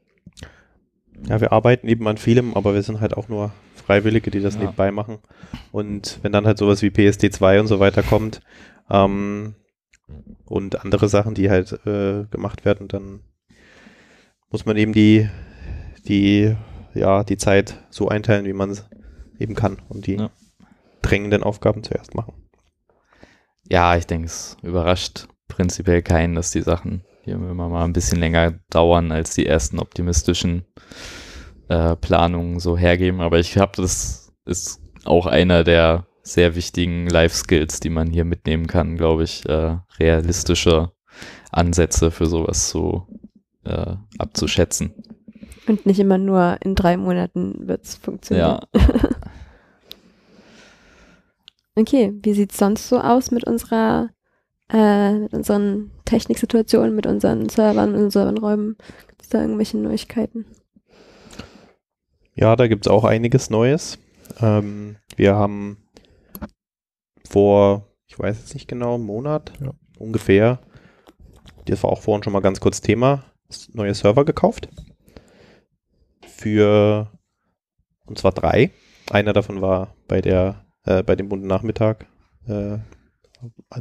Ja, wir arbeiten eben an vielem, aber wir sind halt auch nur Freiwillige, die das Ja. nebenbei machen. Und wenn dann halt sowas wie PSD2 und so weiter kommt ähm, und andere Sachen, die halt äh, gemacht werden, dann muss man eben die, die, ja, die Zeit so einteilen, wie man es eben kann und die Ja. drängenden Aufgaben zuerst machen. Ja, ich denke, es überrascht prinzipiell keinen, dass die Sachen hier immer mal ein bisschen länger dauern, als die ersten optimistischen äh, Planungen so hergeben. Aber ich habe, das ist auch einer der sehr wichtigen Life-Skills, die man hier mitnehmen kann, glaube ich, äh, realistische Ansätze für sowas zu äh, abzuschätzen. Und nicht immer nur in drei Monaten wird es funktionieren. Ja, Okay, wie sieht's sonst so aus mit unserer, äh, mit unseren Techniksituationen, mit unseren Servern, mit unseren Räumen? Gibt es da irgendwelche Neuigkeiten? Ja, da gibt es auch einiges Neues. Ähm, wir haben vor, ich weiß jetzt nicht genau, einen Monat Ja. ungefähr, das war auch vorhin schon mal ganz kurz Thema, neue Server gekauft. Für, und zwar drei. Einer davon war bei der, äh, bei dem bunten Nachmittag äh,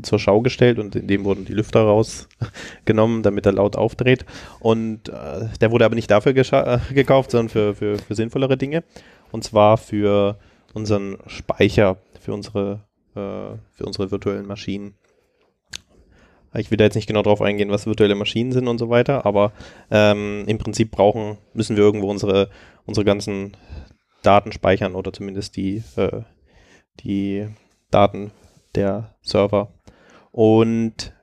zur Schau gestellt und in dem wurden die Lüfter rausgenommen, damit er laut aufdreht. Und äh, der wurde aber nicht dafür äh, gekauft, sondern für, für, für sinnvollere Dinge. Und zwar für unseren Speicher, für unsere, für unsere virtuellen Maschinen. Ich will da jetzt nicht genau drauf eingehen, was virtuelle Maschinen sind und so weiter, aber ähm, im Prinzip brauchen, müssen wir irgendwo unsere, unsere ganzen Daten speichern oder zumindest die, äh, die Daten der Server. Und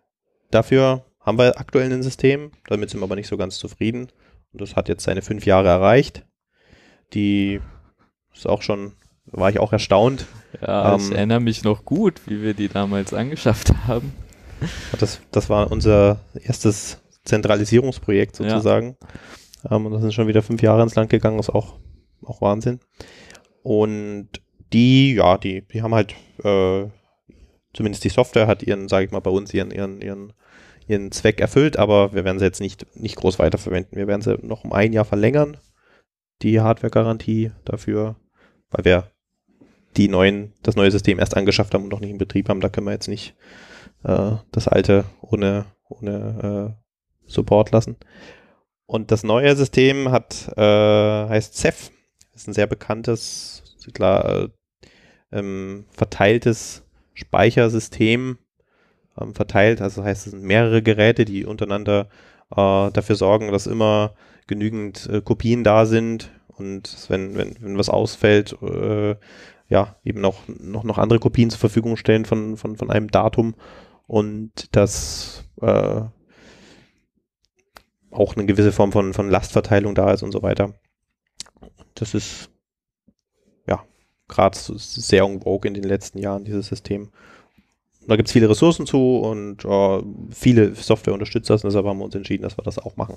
dafür haben wir aktuell ein System, damit sind wir aber nicht so ganz zufrieden. Und das hat jetzt seine fünf Jahre erreicht. Die ist auch schon, war ich auch erstaunt. Ja, Ähm, ich erinnere mich noch gut, wie wir die damals angeschafft haben. Das, das war unser erstes Zentralisierungsprojekt sozusagen. Ähm, und das sind schon wieder fünf Jahre ins Land gegangen, ist auch, auch Wahnsinn. Und die, ja, die, die haben halt, äh, zumindest die Software hat ihren, sage ich mal, bei uns ihren, ihren, ihren, ihren Zweck erfüllt, aber wir werden sie jetzt nicht, nicht groß weiterverwenden. Wir werden sie noch um ein Jahr verlängern, die Hardware-Garantie dafür, weil wir die neuen, das neue System erst angeschafft haben und noch nicht in Betrieb haben. Da können wir jetzt nicht äh, das alte ohne, ohne äh, Support lassen. Und das neue System hat, äh, heißt Ceph. Ist ein sehr bekanntes, klar, äh, ähm, verteiltes Speichersystem. Ähm, verteilt, also heißt es sind mehrere Geräte, die untereinander äh, dafür sorgen, dass immer genügend äh, Kopien da sind und wenn, wenn, wenn was ausfällt, äh, ja, eben noch, noch, noch andere Kopien zur Verfügung stellen von, von, von einem Datum und das äh, auch eine gewisse Form von, von Lastverteilung da ist und so weiter. Das ist ja gerade sehr en in den letzten Jahren, dieses System. Da gibt es viele Ressourcen zu und äh, viele Software unterstützt das, und deshalb haben wir uns entschieden, dass wir das auch machen.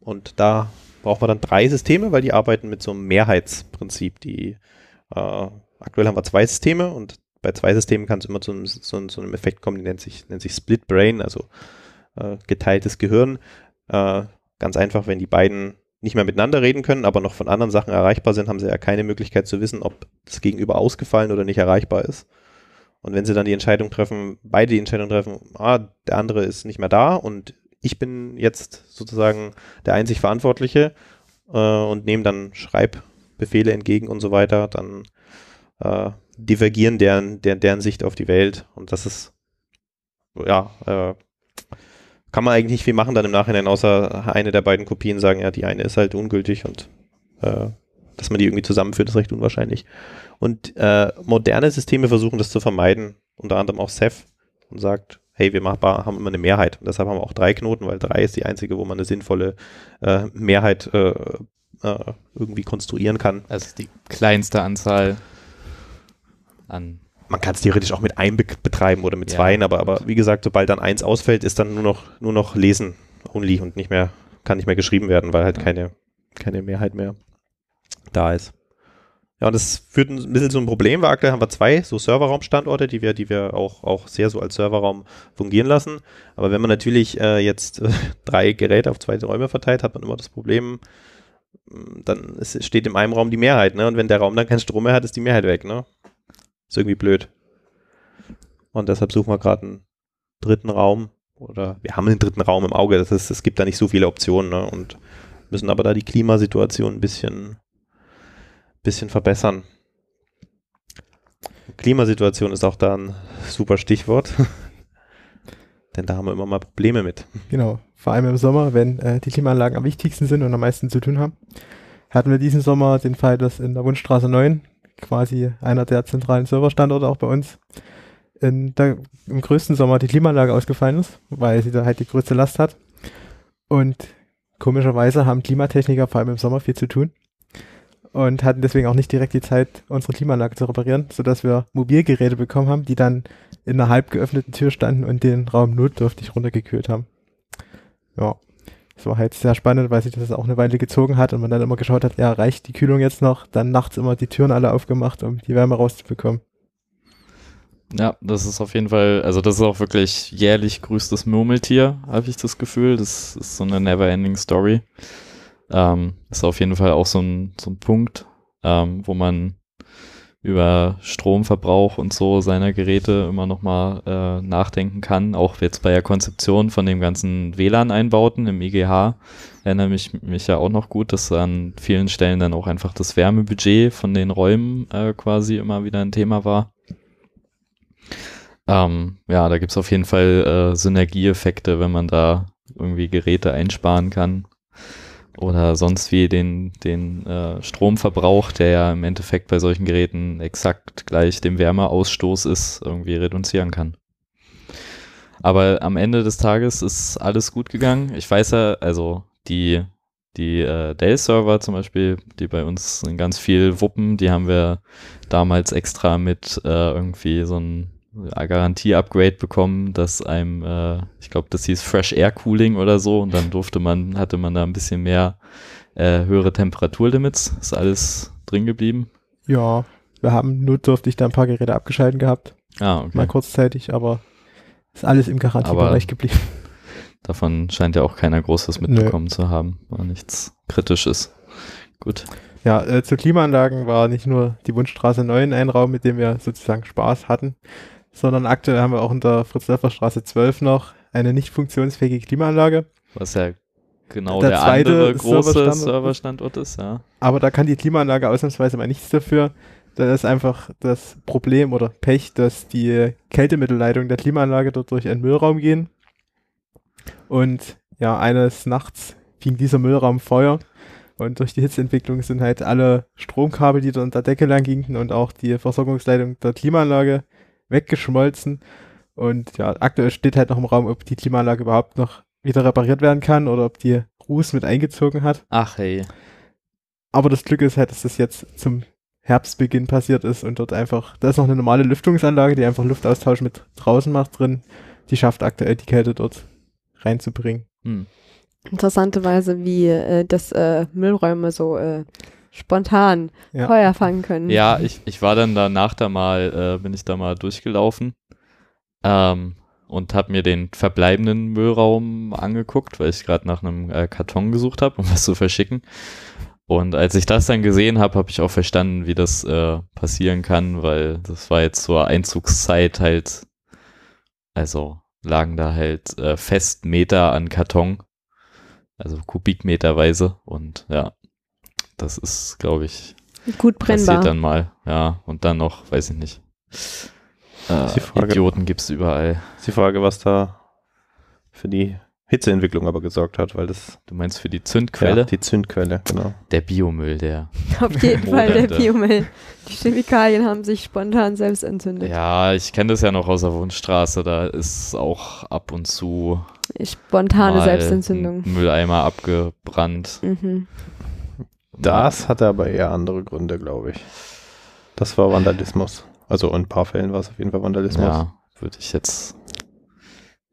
Und da brauchen wir dann drei Systeme, weil die arbeiten mit so einem Mehrheitsprinzip. Die äh, aktuell haben wir zwei Systeme und bei zwei Systemen kann es immer zu einem, zu, zu einem Effekt kommen, die nennt sich, nennt sich Split Brain, also äh, geteiltes Gehirn. Äh, ganz einfach, wenn die beiden nicht mehr miteinander reden können, aber noch von anderen Sachen erreichbar sind, haben sie ja keine Möglichkeit zu wissen, ob das Gegenüber ausgefallen oder nicht erreichbar ist. Und wenn sie dann die Entscheidung treffen, beide die Entscheidung treffen, ah, der andere ist nicht mehr da und ich bin jetzt sozusagen der einzig Verantwortliche äh, und nehme dann Schreibbefehle entgegen und so weiter, dann äh, divergieren deren, deren, deren Sicht auf die Welt. Und das ist, ja, äh, kann man eigentlich nicht viel machen dann im Nachhinein, außer eine der beiden Kopien sagen, ja, die eine ist halt ungültig und äh, dass man die irgendwie zusammenführt, ist recht unwahrscheinlich. Und äh, moderne Systeme versuchen das zu vermeiden, unter anderem auch Ceph und sagt, hey, wir machbar, haben immer eine Mehrheit. Und deshalb haben wir auch drei Knoten, weil drei ist die einzige, wo man eine sinnvolle äh, Mehrheit äh, irgendwie konstruieren kann. Also die kleinste Anzahl an. Man kann es theoretisch auch mit einem be betreiben oder mit Ja, zweien, aber, aber wie gesagt, sobald dann eins ausfällt, ist dann nur noch, nur noch lesen only und nicht mehr, kann nicht mehr geschrieben werden, weil halt Ja. keine, keine Mehrheit mehr da ist. Ja, und das führt ein bisschen zu einem Problem, weil aktuell haben wir zwei so Serverraumstandorte, die wir, die wir auch, auch sehr so als Serverraum fungieren lassen. Aber wenn man natürlich äh, jetzt äh, drei Geräte auf zwei Räume verteilt, hat man immer das Problem, dann ist, steht in einem Raum die Mehrheit, ne? Und wenn der Raum dann keinen Strom mehr hat, ist die Mehrheit weg, ne? Ist irgendwie blöd. Und deshalb suchen wir gerade einen dritten Raum. Oder wir haben einen dritten Raum im Auge. Das ist, es gibt da nicht so viele Optionen, ne? Und müssen aber da die Klimasituation ein bisschen, bisschen verbessern. Klimasituation ist auch da ein super Stichwort. Denn da haben wir immer mal Probleme mit. Genau, vor allem im Sommer, wenn äh, die Klimaanlagen am wichtigsten sind und am meisten zu tun haben. Hatten wir diesen Sommer den Fall, dass in der Wunschstraße 9, quasi einer der zentralen Serverstandorte auch bei uns, in der, im größten Sommer die Klimaanlage ausgefallen ist, weil sie da halt die größte Last hat. Und komischerweise haben Klimatechniker vor allem im Sommer viel zu tun und hatten deswegen auch nicht direkt die Zeit, unsere Klimaanlage zu reparieren, sodass wir Mobilgeräte bekommen haben, die dann in einer halb geöffneten Tür standen und den Raum notdürftig runtergekühlt haben. Ja, das war halt sehr spannend, weil sich das auch eine Weile gezogen hat und man dann immer geschaut hat, ja, reicht die Kühlung jetzt noch? Dann nachts immer die Türen alle aufgemacht, um die Wärme rauszubekommen. Ja, das ist auf jeden Fall, also das ist auch wirklich jährlich grüßtes Murmeltier, habe ich das Gefühl. Das ist so eine never-ending Story. Ähm, ist auf jeden Fall auch so ein, so ein Punkt, ähm, wo man über Stromverbrauch und so seiner Geräte immer nochmal äh, nachdenken kann. Auch jetzt bei der Konzeption von dem ganzen WLAN-Einbauten im IGH erinnere mich, mich ja auch noch gut, dass an vielen Stellen dann auch einfach das Wärmebudget von den Räumen äh, quasi immer wieder ein Thema war. Ähm, ja, da gibt's auf jeden Fall äh, Synergieeffekte, wenn man da irgendwie Geräte einsparen kann. Oder sonst wie den, den äh, Stromverbrauch, der ja im Endeffekt bei solchen Geräten exakt gleich dem Wärmeausstoß ist, irgendwie reduzieren kann. Aber am Ende des Tages ist alles gut gegangen. Ich weiß ja, also die, die äh, Dell-Server zum Beispiel, die bei uns sind ganz viel wuppen, die haben wir damals extra mit äh, irgendwie so ein Garantie-Upgrade bekommen, dass einem, äh, ich glaube, das hieß Fresh Air Cooling oder so und dann durfte man, hatte man da ein bisschen mehr äh, höhere Temperaturlimits. Ist alles drin geblieben? Ja, wir haben notdürftig da ein paar Geräte abgeschalten gehabt, Ah, okay. mal kurzzeitig, aber ist alles im Garantiebereich geblieben. Davon scheint ja auch keiner Großes Nö. mitbekommen zu haben. War nichts Kritisches. Gut. Ja, äh, zu Klimaanlagen war nicht nur die Wunschstraße 9 ein Raum, mit dem wir sozusagen Spaß hatten, sondern aktuell haben wir auch in der Fritz-Dörfer-Straße 12 noch eine nicht funktionsfähige Klimaanlage. Was ja genau Der der, zweite andere große Serverstandort ist- Serverstandort ist, ja. Aber da kann die Klimaanlage ausnahmsweise mal nichts dafür. Da ist einfach das Problem oder Pech, dass die Kältemittelleitungen der Klimaanlage dort durch einen Müllraum gehen. Und ja, eines Nachts fing dieser Müllraum Feuer. Und durch die Hitzeentwicklung sind halt alle Stromkabel, die dort unter der Decke lang gingen und auch die Versorgungsleitung der Klimaanlage weggeschmolzen. Und ja, aktuell steht halt noch im Raum, ob die Klimaanlage überhaupt noch wieder repariert werden kann oder ob die Ruß mit eingezogen hat. Ach hey. Aber das Glück ist halt, dass das jetzt zum Herbstbeginn passiert ist und dort einfach, da ist noch eine normale Lüftungsanlage, die einfach Luftaustausch mit draußen macht drin. Die schafft aktuell die Kälte dort reinzubringen. Hm. Interessanterweise, wie äh, das äh, Müllräume so äh, spontan Ja. Feuer fangen können. Ja, ich, ich war dann danach da mal, äh, bin ich da mal durchgelaufen ähm, und habe mir den verbleibenden Müllraum angeguckt, weil ich gerade nach einem äh, Karton gesucht habe, um was zu verschicken. Und als ich das dann gesehen habe, habe ich auch verstanden, wie das äh, passieren kann, weil das war jetzt zur Einzugszeit halt, also lagen da halt äh, fest Meter an Karton, also Kubikmeterweise und ja, das ist, glaube ich, Gut passiert brennbar. dann mal, ja, und dann noch, weiß ich nicht. Äh, Frage- Idioten gibt's überall. Ist die Frage, was da für die Hitzeentwicklung aber gesorgt hat, weil das Du meinst für die Zündquelle? Ja, die Zündquelle, genau. der Biomüll, der. Auf jeden Fall der. Biomüll. Die Chemikalien haben sich spontan selbst entzündet. Ja, ich kenne das ja noch aus der Wundstraße, da ist auch ab und zu Spontane mal Selbstentzündung. ein Mülleimer abgebrannt. Mhm. Das hatte aber eher andere Gründe, glaube ich. Das war Vandalismus. Also in ein paar Fällen war es auf jeden Fall Vandalismus. Ja, würde ich jetzt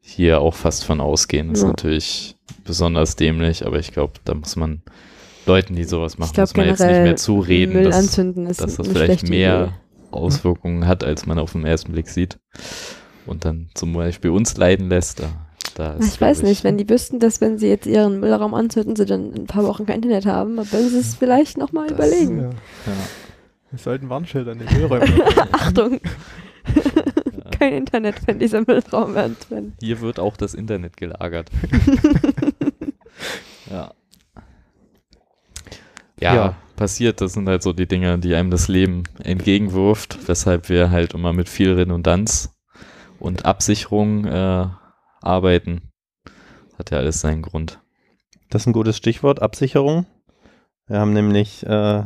hier auch fast von ausgehen. Ist Ja. natürlich besonders dämlich, aber ich glaube, da muss man Leuten, die sowas machen, Ich glaube muss man jetzt nicht mehr zureden, Müll dass, dass das vielleicht mehr Idee. Auswirkungen hat, als man auf den ersten Blick sieht. Und dann zum Beispiel uns leiden lässt. Da, ist, Ich weiß nicht, wenn die wüssten, dass wenn sie jetzt ihren Müllraum anzünden, sie dann in ein paar Wochen kein Internet haben, dann würden sie es vielleicht nochmal überlegen. Ja. Ja. Wir sollten Warnschilder in den Müllräumen machen. Achtung! kein Internet, wenn dieser Müllraum anbrennt. Hier wird auch das Internet gelagert. ja. ja. Ja. passiert. Das sind halt so die Dinge, die einem das Leben entgegenwirft, weshalb wir halt immer mit viel Redundanz und Absicherung äh, arbeiten. Hat ja alles seinen Grund. Das ist ein gutes Stichwort, Absicherung. Wir haben nämlich äh,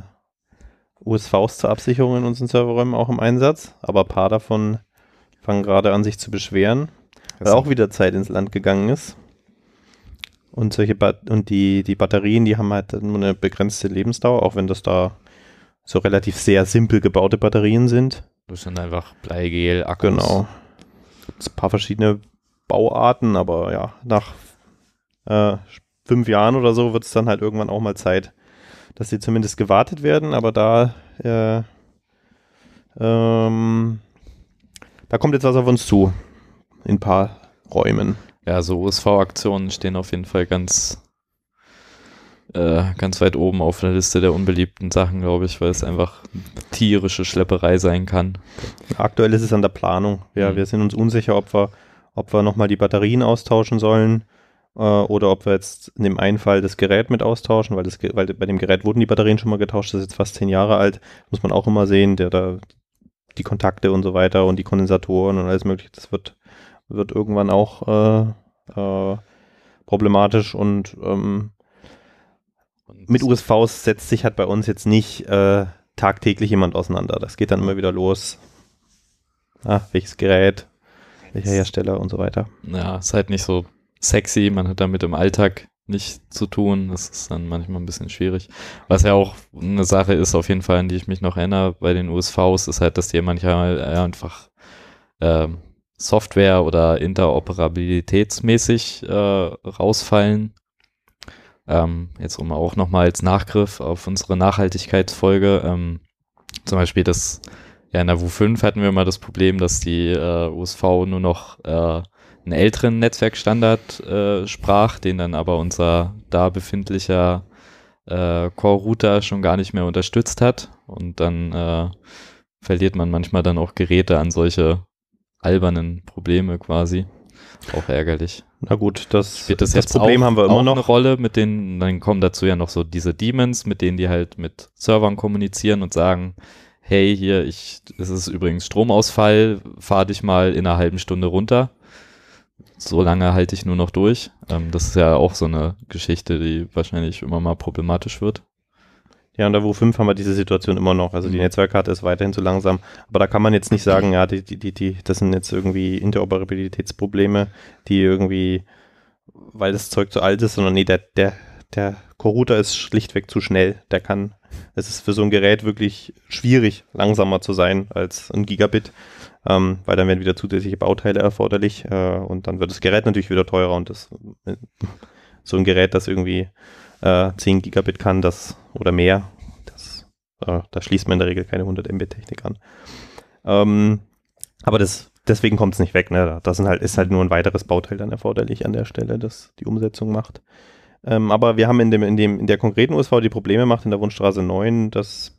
USVs zur Absicherung in unseren Serverräumen auch im Einsatz, aber ein paar davon fangen gerade an, sich zu beschweren, weil auch wieder Zeit ins Land gegangen ist. Und solche Bat und die, die Batterien, die haben halt nur eine begrenzte Lebensdauer, auch wenn das da so relativ sehr simpel gebaute Batterien sind. Das sind einfach Bleigel, Akkus. Genau. Gibt's ein paar verschiedene Bauarten, aber ja, nach äh, fünf Jahren oder so wird es dann halt irgendwann auch mal Zeit, dass sie zumindest gewartet werden, aber da äh, ähm, da kommt jetzt was auf uns zu. In ein paar Räumen. Ja, so USV-Aktionen stehen auf jeden Fall ganz, äh, ganz weit oben auf der Liste der unbeliebten Sachen, glaube ich, weil es einfach tierische Schlepperei sein kann. Aktuell ist es an der Planung. Ja, Mhm. wir sind uns unsicher, ob wir, ob wir nochmal die Batterien austauschen sollen äh, oder ob wir jetzt in dem einen Fall das Gerät mit austauschen, weil, das, weil bei dem Gerät wurden die Batterien schon mal getauscht, das ist jetzt fast zehn Jahre alt. Muss man auch immer sehen, der da die Kontakte und so weiter und die Kondensatoren und alles mögliche, das wird, wird irgendwann auch äh, äh, problematisch und ähm, mit USVs setzt sich halt bei uns jetzt nicht äh, tagtäglich jemand auseinander. Das geht dann immer wieder los. Ah, welches Gerät, welcher Hersteller und so weiter. Ja, ist halt nicht so sexy. Man hat damit im Alltag nicht zu tun. Das ist dann manchmal ein bisschen schwierig. Was ja auch eine Sache ist, auf jeden Fall, an die ich mich noch erinnere bei den USVs, ist halt, dass die manchmal einfach ähm, Software- oder interoperabilitätsmäßig äh, rausfallen. Ähm, jetzt um auch nochmal als Nachgriff auf unsere Nachhaltigkeitsfolge, ähm, zum Beispiel das, ja in der WU5 hatten wir mal das Problem, dass die äh, USV nur noch äh, einen älteren Netzwerkstandard äh, sprach, den dann aber unser da befindlicher äh, Core-Router schon gar nicht mehr unterstützt hat. Und dann äh, verliert man manchmal dann auch Geräte an solche albernen Probleme quasi. Auch ärgerlich. Na gut, das, das, das Problem auch, haben wir immer eine noch. Rolle, mit denen, dann kommen dazu ja noch so diese Demons, mit denen die halt mit Servern kommunizieren und sagen, hey, hier, ich, es ist übrigens Stromausfall, fahr dich mal in einer halben Stunde runter. So lange halte ich nur noch durch. Ähm, das ist ja auch so eine Geschichte, die wahrscheinlich immer mal problematisch wird. Ja, und da wo 5 haben wir diese Situation immer noch. Also die Mhm. Netzwerkkarte ist weiterhin zu langsam. Aber da kann man jetzt nicht sagen, ja, die, die, die, die, das sind jetzt irgendwie Interoperabilitätsprobleme, die irgendwie, weil das Zeug zu alt ist, sondern nee, der, der, der Core-Router ist schlichtweg zu schnell. Der kann, es ist für so ein Gerät wirklich schwierig, langsamer zu sein als ein Gigabit, ähm, weil dann werden wieder zusätzliche Bauteile erforderlich äh, und dann wird das Gerät natürlich wieder teurer und das, äh, so ein Gerät, das irgendwie äh, 10 Gigabit kann, das oder mehr, das, äh, da schließt man in der Regel keine 100 Mbit Technik an. Ähm, aber das, deswegen kommt es nicht weg. Ne? Das sind halt, ist halt nur ein weiteres Bauteil dann erforderlich an der Stelle, das die Umsetzung macht. Ähm, aber wir haben in, dem, in, dem, in der konkreten USV die Probleme macht in der Wunschstraße 9, dass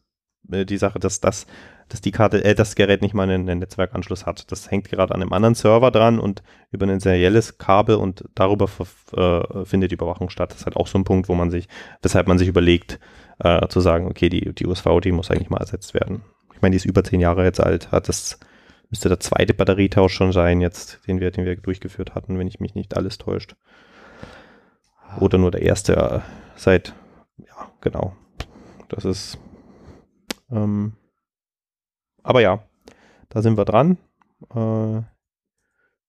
äh, die Sache, dass das dass die Karte, äh, das Gerät nicht mal einen, einen Netzwerkanschluss hat. Das hängt gerade an einem anderen Server dran und über ein serielles Kabel und darüber äh, findet die Überwachung statt. Das ist halt auch so ein Punkt, wo man sich, weshalb man sich überlegt, äh, zu sagen, okay, die, die USV, die muss eigentlich mal ersetzt werden. Ich meine, die ist über zehn Jahre jetzt alt, hat das, müsste der zweite Batterietausch schon sein, jetzt, den wir, den wir durchgeführt hatten, wenn ich mich nicht alles täuscht. Oder nur der erste äh, seit, ja, genau. Das ist, ähm, aber ja, da sind wir dran. Äh,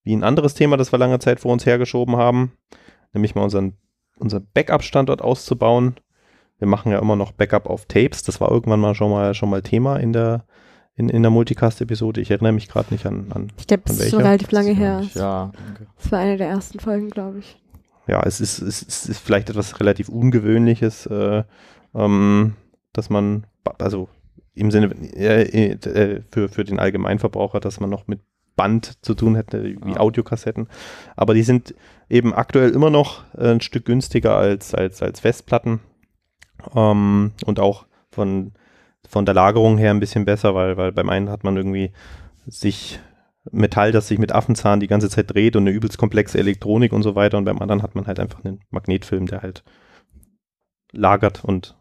wie ein anderes Thema, das wir lange Zeit vor uns hergeschoben haben, nämlich mal unseren, unseren Backup-Standort auszubauen. Wir machen ja immer noch Backup auf Tapes. Das war irgendwann mal schon mal schon mal Thema in der in, in der Multicast-Episode. Ich erinnere mich gerade nicht an, an. Ich glaube, das ist schon relativ lange her. Ja, danke. Das war eine der ersten Folgen, glaube ich. Ja, es ist, es ist, vielleicht etwas relativ Ungewöhnliches, äh, ähm, dass man, also im Sinne äh, äh, für, für den Allgemeinverbraucher, dass man noch mit Band zu tun hätte, wie Ja. Audiokassetten. Aber die sind eben aktuell immer noch äh, ein Stück günstiger als, als, als Festplatten. Ähm, und auch von, von der Lagerung her ein bisschen besser, weil, weil beim einen hat man irgendwie sich Metall, das sich mit Affenzahn die ganze Zeit dreht und eine übelst komplexe Elektronik und so weiter. Und beim anderen hat man halt einfach einen Magnetfilm, der halt lagert und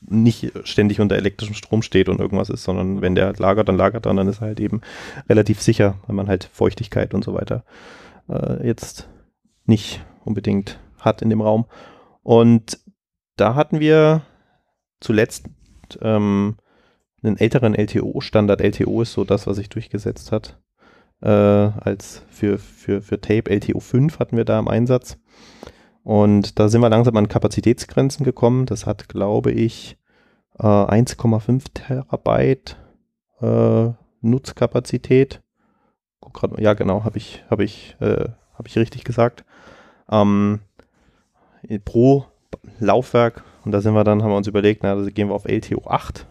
nicht ständig unter elektrischem Strom steht und irgendwas ist, sondern wenn der halt lagert, dann lagert er und dann ist er halt eben relativ sicher, weil man halt Feuchtigkeit und so weiter äh, jetzt nicht unbedingt hat in dem Raum. Und da hatten wir zuletzt ähm, einen älteren LTO-Standard. LTO ist so das, was sich durchgesetzt hat. Äh, als für, für, für Tape LTO 5 hatten wir da im Einsatz. Und da sind wir langsam an Kapazitätsgrenzen gekommen. Das hat, glaube ich, äh, 1,5 Terabyte äh, Nutzkapazität. Guck grad, ja, genau, habe ich, habe ich, äh, habe ich richtig gesagt. Ähm, pro Laufwerk. Und da sind wir dann, haben wir uns überlegt, na, also gehen wir auf LTO 8.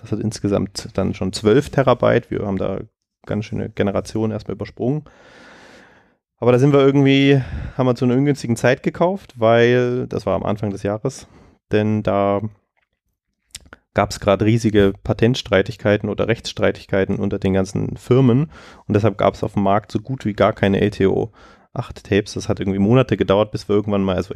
Das hat insgesamt dann schon 12 Terabyte. Wir haben da ganz schöne Generation erstmal übersprungen. Aber da sind wir irgendwie, haben wir zu einer ungünstigen Zeit gekauft, weil das war am Anfang des Jahres, denn da gab es gerade riesige Patentstreitigkeiten oder Rechtsstreitigkeiten unter den ganzen Firmen und deshalb gab es auf dem Markt so gut wie gar keine LTO 8 Tapes. Das hat irgendwie Monate gedauert, bis wir irgendwann mal, also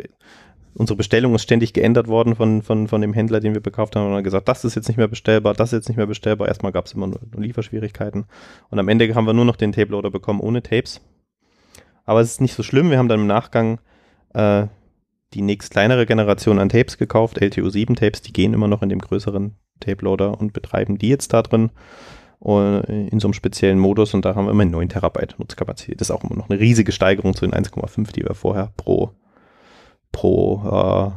unsere Bestellung ist ständig geändert worden von, von, von dem Händler, den wir gekauft haben und haben gesagt, das ist jetzt nicht mehr bestellbar, das ist jetzt nicht mehr bestellbar. Erstmal gab es immer nur, nur Lieferschwierigkeiten und am Ende haben wir nur noch den Tape-Loader bekommen ohne Tapes. Aber es ist nicht so schlimm. Wir haben dann im Nachgang äh, die nächst kleinere Generation an Tapes gekauft, LTO7 Tapes, die gehen immer noch in dem größeren Tape Loader und betreiben die jetzt da drin in so einem speziellen Modus und da haben wir immer 9 Terabyte Nutzkapazität. Das ist auch immer noch eine riesige Steigerung zu den 1,5, die wir vorher pro, pro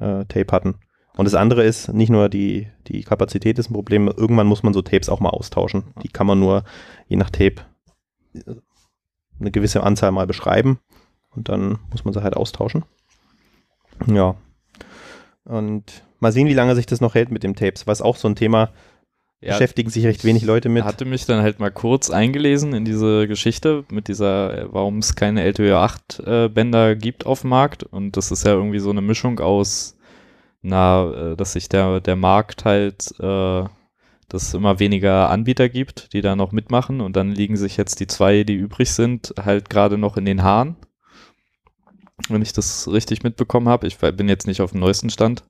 äh, äh, Tape hatten. Und das andere ist, nicht nur die, die Kapazität ist ein Problem, irgendwann muss man so Tapes auch mal austauschen. Die kann man nur je nach Tape äh, eine gewisse Anzahl mal beschreiben und dann muss man sie halt austauschen. Ja. Und mal sehen, wie lange sich das noch hält mit dem Tapes, was auch so ein Thema Ja, beschäftigen sich recht wenig Leute mit. hatte mich dann halt mal kurz eingelesen in diese Geschichte mit dieser, äh, warum es keine LTO 8 äh, Bänder gibt auf dem Markt und das ist ja irgendwie so eine Mischung aus, na, äh, dass sich der, der Markt halt, äh, dass es immer weniger Anbieter gibt, die da noch mitmachen und dann liegen sich jetzt die zwei, die übrig sind, halt gerade noch in den Haaren. Wenn ich das richtig mitbekommen habe. Ich bin jetzt nicht auf dem neuesten Stand.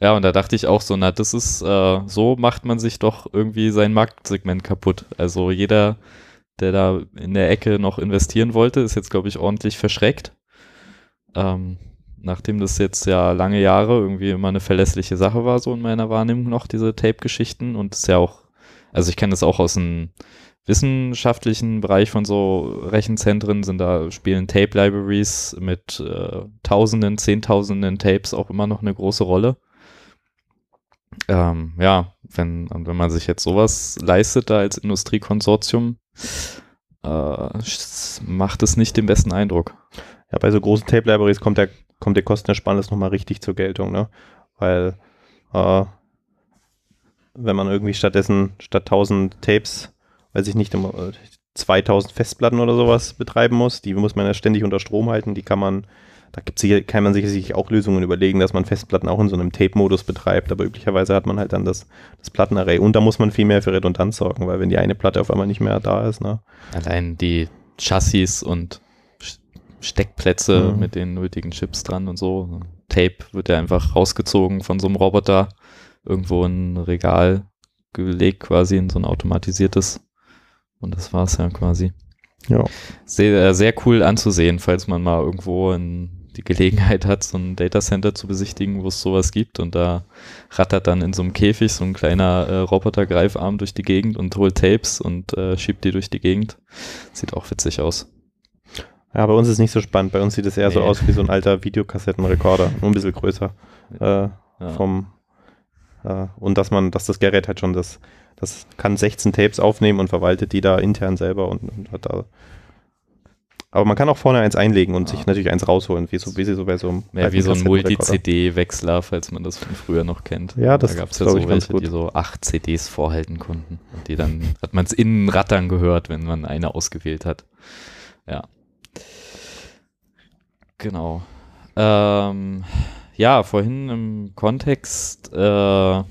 Ja, und da dachte ich auch so, na, das ist, äh, so macht man sich doch irgendwie sein Marktsegment kaputt. Also jeder, der da in der Ecke noch investieren wollte, ist jetzt, glaube ich, ordentlich verschreckt. Ähm, nachdem das jetzt ja lange Jahre irgendwie immer eine verlässliche Sache war, so in meiner Wahrnehmung noch, diese Tape-Geschichten. Und ist ja auch, also ich kenne das auch aus dem wissenschaftlichen Bereich von so Rechenzentren, sind da, spielen Tape-Libraries mit äh, Tausenden, Zehntausenden Tapes auch immer noch eine große Rolle. Ähm, ja, wenn, wenn man sich jetzt sowas leistet da als Industriekonsortium, äh, macht es nicht den besten Eindruck. Ja, bei so großen Tape-Libraries kommt der, kommt der Kostenersparnis nochmal richtig zur Geltung, ne? Weil, äh, wenn man irgendwie stattdessen statt 1000 Tapes, weiß ich nicht, immer, äh, 2000 Festplatten oder sowas betreiben muss, die muss man ja ständig unter Strom halten, die kann man, da gibt's sicher, kann man sich sicher auch Lösungen überlegen, dass man Festplatten auch in so einem Tape-Modus betreibt, aber üblicherweise hat man halt dann das, das Plattenarray und da muss man viel mehr für Redundanz sorgen, weil wenn die eine Platte auf einmal nicht mehr da ist, ne? Allein die Chassis und Steckplätze Mhm. mit den nötigen Chips dran und so. Tape wird ja einfach rausgezogen von so einem Roboter, irgendwo in ein Regal gelegt, quasi in so ein automatisiertes. Und das war's ja quasi. Ja. Sehr, äh, sehr cool anzusehen, falls man mal irgendwo in die Gelegenheit hat, so ein Datacenter zu besichtigen, wo es sowas gibt. Und da rattert dann in so einem Käfig so ein kleiner äh, Roboter-Greifarm durch die Gegend und holt Tapes und äh, schiebt die durch die Gegend. Sieht auch witzig aus. Ja, bei uns ist nicht so spannend. Bei uns sieht es eher so Nee. aus wie so ein alter Videokassettenrekorder, nur ein bisschen größer. Äh, Ja. vom, äh, und dass man, dass das Gerät halt schon das, das kann 16 Tapes aufnehmen und verwaltet die da intern selber und, und hat da. Aber man kann auch vorne eins einlegen und Ah. sich natürlich eins rausholen, wie, so, wie sie so bei so einem alten wie so ein. Multi-CD-Wechsler, falls man das von früher noch kennt. Ja, das da gab es ja so ich welche, die so acht CDs vorhalten konnten. Und die dann hat man es innen rattern gehört, wenn man eine ausgewählt hat. Ja. Genau. Ähm, ja, vorhin im Kontext äh,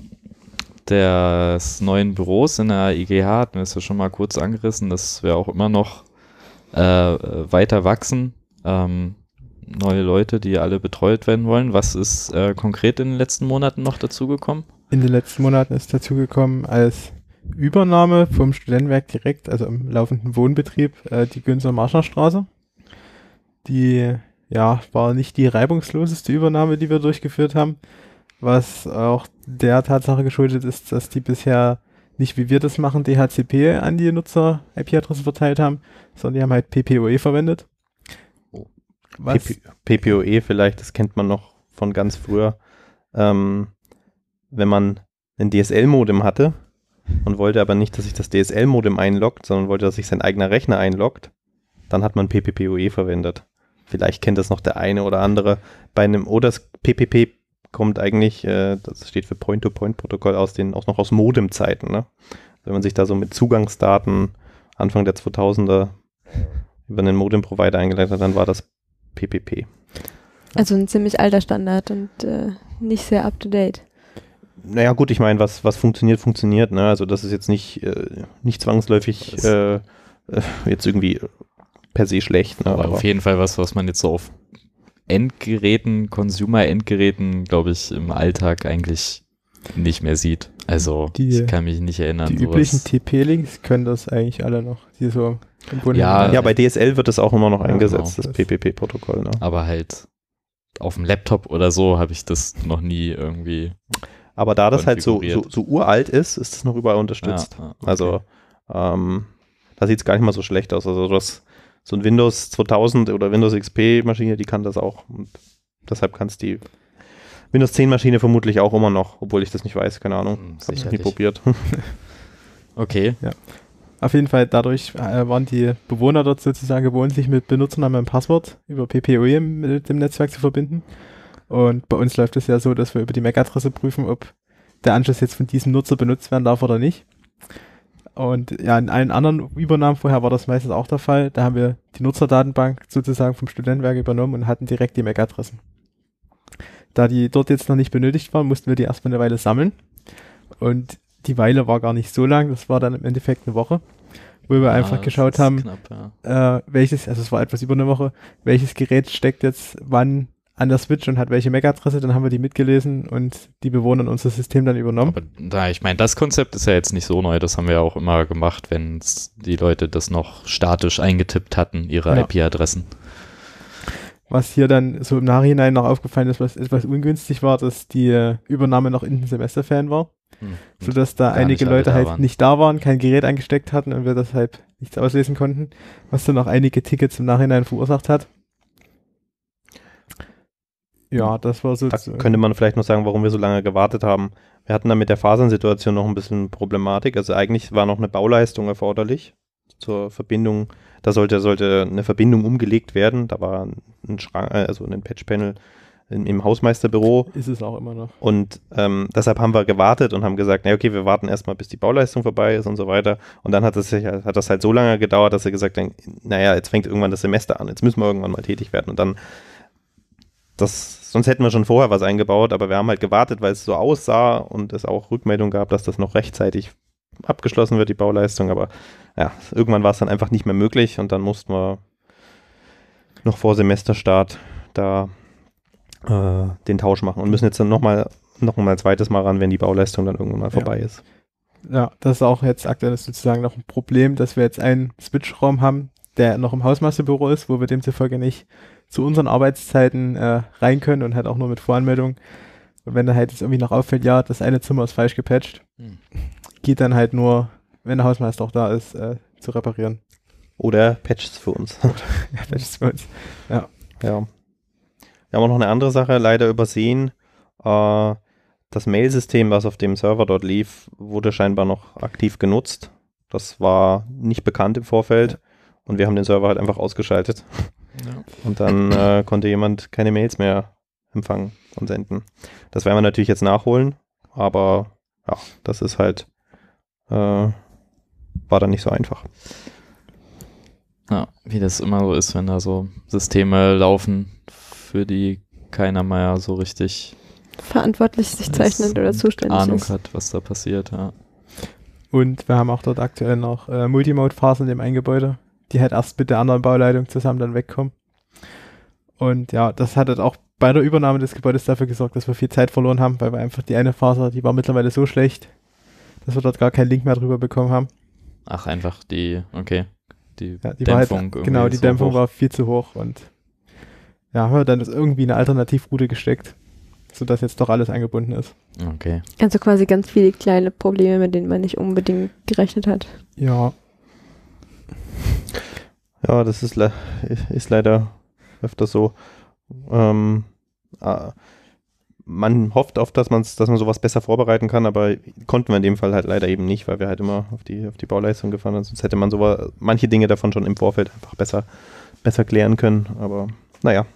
des neuen Büros in der IGH hatten wir es ja schon mal kurz angerissen, dass wir auch immer noch äh, weiter wachsen. Ähm, neue Leute, die alle betreut werden wollen. Was ist äh, konkret in den letzten Monaten noch dazugekommen? In den letzten Monaten ist dazugekommen als Übernahme vom Studentenwerk direkt, also im laufenden Wohnbetrieb, äh, die Günzer-Marschner-Straße. Die, ja, war nicht die reibungsloseste Übernahme, die wir durchgeführt haben, was auch der Tatsache geschuldet ist, dass die bisher nicht wie wir das machen, DHCP an die Nutzer IP-Adressen verteilt haben, sondern die haben halt PPOE verwendet. Oh. Was? PP PPOE vielleicht, das kennt man noch von ganz früher. Ähm, wenn man ein DSL-Modem hatte und wollte aber nicht, dass sich das DSL-Modem einloggt, sondern wollte, dass sich sein eigener Rechner einloggt, dann hat man PPPoE verwendet. Vielleicht kennt das noch der eine oder andere. Bei einem, oder das PPP kommt eigentlich, äh, das steht für Point-to-Point-Protokoll aus den, auch noch aus Modem-Zeiten. Ne? Wenn man sich da so mit Zugangsdaten Anfang der 2000er über einen Modem-Provider eingeleitet hat, dann war das PPP. Also ein ziemlich alter Standard und äh, nicht sehr up to date. Naja, gut, ich meine, was, was funktioniert, funktioniert. Ne? Also, das ist jetzt nicht, äh, nicht zwangsläufig äh, äh, jetzt irgendwie per se schlecht. Ne? Aber auf jeden Fall was, was man jetzt so auf Endgeräten, Consumer-Endgeräten, glaube ich, im Alltag eigentlich nicht mehr sieht. Also Die- ich kann mich nicht erinnern. Die sowas. üblichen TP-Links können das eigentlich alle noch, die so im Bund Ja, ja, bei DSL wird es auch immer noch eingesetzt, genau. das PPP-Protokoll. Ne? aber halt auf dem Laptop oder so habe ich das noch nie irgendwie. Aber da das halt so, so, so uralt ist, ist es noch überall unterstützt. Ja, okay. Also ähm, da sieht es gar nicht mal so schlecht aus. Also das, so ein Windows 2000 oder Windows XP Maschine, die kann das auch. Und deshalb kann es die Windows 10 Maschine vermutlich auch immer noch, obwohl ich das nicht weiß, keine Ahnung. Hm, Habe ich nie probiert. Okay. Auf jeden Fall, dadurch äh, waren die Bewohner dort sozusagen gewohnt, sich mit Benutzernamen und Passwort über PPOE mit dem Netzwerk zu verbinden. Und bei uns läuft es ja so, dass wir über die MAC-Adresse prüfen, ob der Anschluss jetzt von diesem Nutzer benutzt werden darf oder nicht. Und ja, in allen anderen Übernahmen vorher war das meistens auch der Fall. Da haben wir die Nutzerdatenbank sozusagen vom Studentenwerk übernommen und hatten direkt die MAC-Adressen. Da die dort jetzt noch nicht benötigt waren, mussten wir die erstmal eine Weile sammeln. Und die Weile war gar nicht so lang, das war dann im Endeffekt eine Woche, wo wir Ja, einfach das geschaut haben, Knapp, ja. äh, welches, also es war etwas über eine Woche, welches Gerät steckt jetzt wann an der Switch und hat welche MAC-Adresse, dann haben wir die mitgelesen und die Bewohner in unser System dann übernommen. Aber da, ich meine, das Konzept ist ja jetzt nicht so neu, das haben wir ja auch immer gemacht, wenn die Leute das noch statisch eingetippt hatten, ihre Ja. IP-Adressen. Was hier dann so im Nachhinein noch aufgefallen ist, was etwas ungünstig war, dass die äh, Übernahme noch in den Semesterferien war, Hm. sodass da gar einige Leute halt waren. nicht da waren, kein Gerät angesteckt hatten und wir deshalb nichts auslesen konnten, was dann auch einige Tickets im Nachhinein verursacht hat. Ja, das war so. Da könnte man vielleicht noch sagen, warum wir so lange gewartet haben. Wir hatten da mit der Fasern-Situation noch ein bisschen Problematik. Also eigentlich war noch eine Bauleistung erforderlich zur Verbindung. Da sollte, sollte eine Verbindung umgelegt werden. Da war ein Schrank, äh, also ein Patchpanel im, Hausmeisterbüro. ist es auch immer noch. Und ähm, deshalb haben wir gewartet und haben gesagt, na okay, wir warten erstmal, bis die Bauleistung vorbei ist und so weiter. Und dann hat das, hat das halt so lange gedauert, dass sie gesagt haben, naja, jetzt fängt irgendwann das Semester an, jetzt müssen wir irgendwann mal tätig werden. Und dann, das, sonst hätten wir schon vorher was eingebaut, aber wir haben halt gewartet, weil es so aussah und es auch Rückmeldung gab, dass das noch rechtzeitig abgeschlossen wird, die Bauleistung. Aber ja, irgendwann war es dann einfach nicht mehr möglich und dann mussten wir noch vor Semesterstart da äh, den Tausch machen und müssen jetzt dann nochmal noch mal ein zweites Mal ran, wenn die Bauleistung dann irgendwann mal Ja. vorbei ist. Ja, das ist auch jetzt aktuell sozusagen noch ein Problem, dass wir jetzt einen Switch-Raum haben, der noch im Hausmeisterbüro ist, wo wir demzufolge nicht zu unseren Arbeitszeiten äh, rein können und halt auch nur mit Voranmeldung. Und wenn da halt jetzt irgendwie noch auffällt, ja, das eine Zimmer ist falsch gepatcht, Hm. geht dann halt nur, wenn der Hausmeister auch da ist, äh, zu reparieren. Oder Patches für uns. Ja, das ist für uns. ja. Wir haben auch noch eine andere Sache leider übersehen. Äh, das Mail-System, was auf dem Server dort lief, wurde scheinbar noch aktiv genutzt. Das war nicht bekannt im Vorfeld und wir haben den Server halt einfach ausgeschaltet. Ja. Und dann äh, konnte jemand keine Mails mehr empfangen und senden. Das werden wir natürlich jetzt nachholen, aber ja, das ist halt, äh, war dann nicht so einfach. Ja, wie das immer so ist, wenn da so Systeme laufen, für die keiner mehr so richtig Verantwortlich sich zeichnet oder zuständig Ahnung ist. hat, was da passiert. Ja. Und wir haben auch dort aktuell noch äh, Multimode-Phasen in dem einen Gebäude, die halt erst mit der anderen Bauleitung zusammen dann wegkommen. Und ja, das hat halt auch bei der Übernahme des Gebäudes dafür gesorgt, dass wir viel Zeit verloren haben, weil wir einfach die eine Faser, die war mittlerweile so schlecht, dass wir dort gar keinen Link mehr drüber bekommen haben. Ach, einfach die, okay, die, Ja, die war halt, Dämpfung. irgendwie genau, die so Dämpfung hoch. war viel zu hoch und ja, haben wir dann irgendwie eine Alternativroute gesteckt, sodass jetzt doch alles angebunden ist. Okay. Also quasi ganz viele kleine Probleme, mit denen man nicht unbedingt gerechnet hat. Ja, Ja, das ist, le ist leider öfter so. Ähm, äh, man hofft oft, dass, man's, dass man sowas besser vorbereiten kann, aber konnten wir in dem Fall halt leider eben nicht, weil wir halt immer auf die, auf die Bauleistung gefahren sind. Sonst hätte man so manche Dinge davon schon im Vorfeld einfach besser, besser klären können. Aber naja,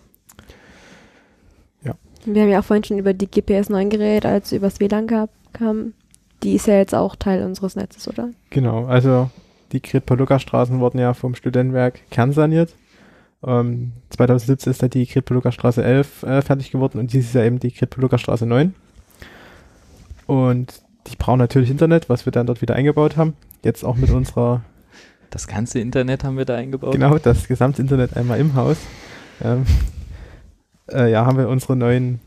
Wir haben ja auch vorhin schon über die GPS 9 geredet, als übers WLAN kam. Die ist ja jetzt auch Teil unseres Netzes, oder? Genau, also die Grid-Paluca-Straßen wurden ja vom Studentenwerk kernsaniert. Ähm, 2017 ist da die Grid-Paluca-Straße 11 äh, fertig geworden und dieses Jahr eben die Grid-Paluca-Straße 9. Und die brauchen natürlich Internet, was wir dann dort wieder eingebaut haben. Jetzt auch mit unserer, Das ganze Internet haben wir da eingebaut. genau, das gesamte Internet einmal im Haus. Ähm, äh, ja, haben wir unsere neuen,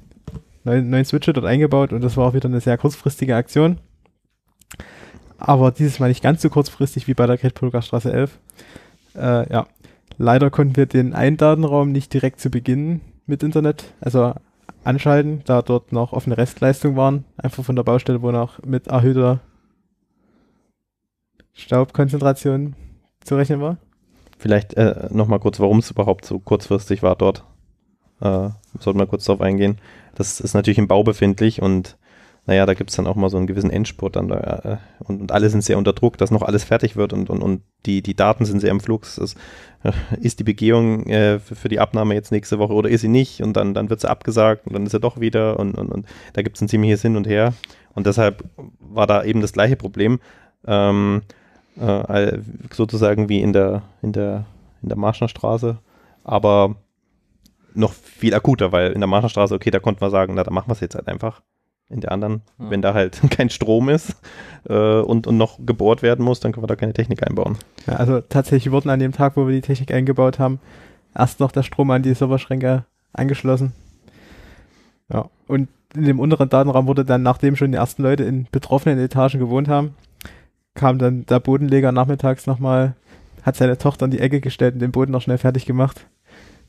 neuen, neuen Switche dort eingebaut und das war auch wieder eine sehr kurzfristige Aktion. Aber dieses Mal nicht ganz so kurzfristig wie bei der Gretpolger Straße 11. Äh, ja, leider konnten wir den einen Datenraum nicht direkt zu Beginn mit Internet, also anschalten, da dort noch offene Restleistung waren, einfach von der Baustelle, wo noch mit erhöhter Staubkonzentration zu rechnen war. Vielleicht äh, nochmal kurz, warum es überhaupt so kurzfristig war dort. Äh, sollten wir kurz darauf eingehen. Das ist natürlich im Bau befindlich und naja, da gibt es dann auch mal so einen gewissen Endspurt dann da, äh, und, und alle sind sehr unter Druck, dass noch alles fertig wird und, und, und die, die Daten sind sehr im Flux. Das, äh, ist die Begehung äh, für, für, die Abnahme jetzt nächste Woche oder ist sie nicht? Und dann, dann wird sie abgesagt und dann ist sie doch wieder und, und, und da gibt es ein ziemliches Hin und Her. Und deshalb war da eben das gleiche Problem. Ähm, äh, sozusagen wie in der, in der, in der Marschnerstraße, aber noch viel akuter, weil in der Marschnerstraße, okay, da konnte man sagen, na, da machen wir es jetzt halt einfach in der anderen, ja. wenn da halt kein Strom ist äh, und, und noch gebohrt werden muss, dann können wir da keine Technik einbauen. Ja, also tatsächlich wurden an dem Tag, wo wir die Technik eingebaut haben, erst noch der Strom an die Serverschränke angeschlossen. Ja, und in dem unteren Datenraum wurde dann, nachdem schon die ersten Leute in betroffenen Etagen gewohnt haben, kam dann der Bodenleger nachmittags nochmal, hat seine Tochter in die Ecke gestellt und den Boden noch schnell fertig gemacht,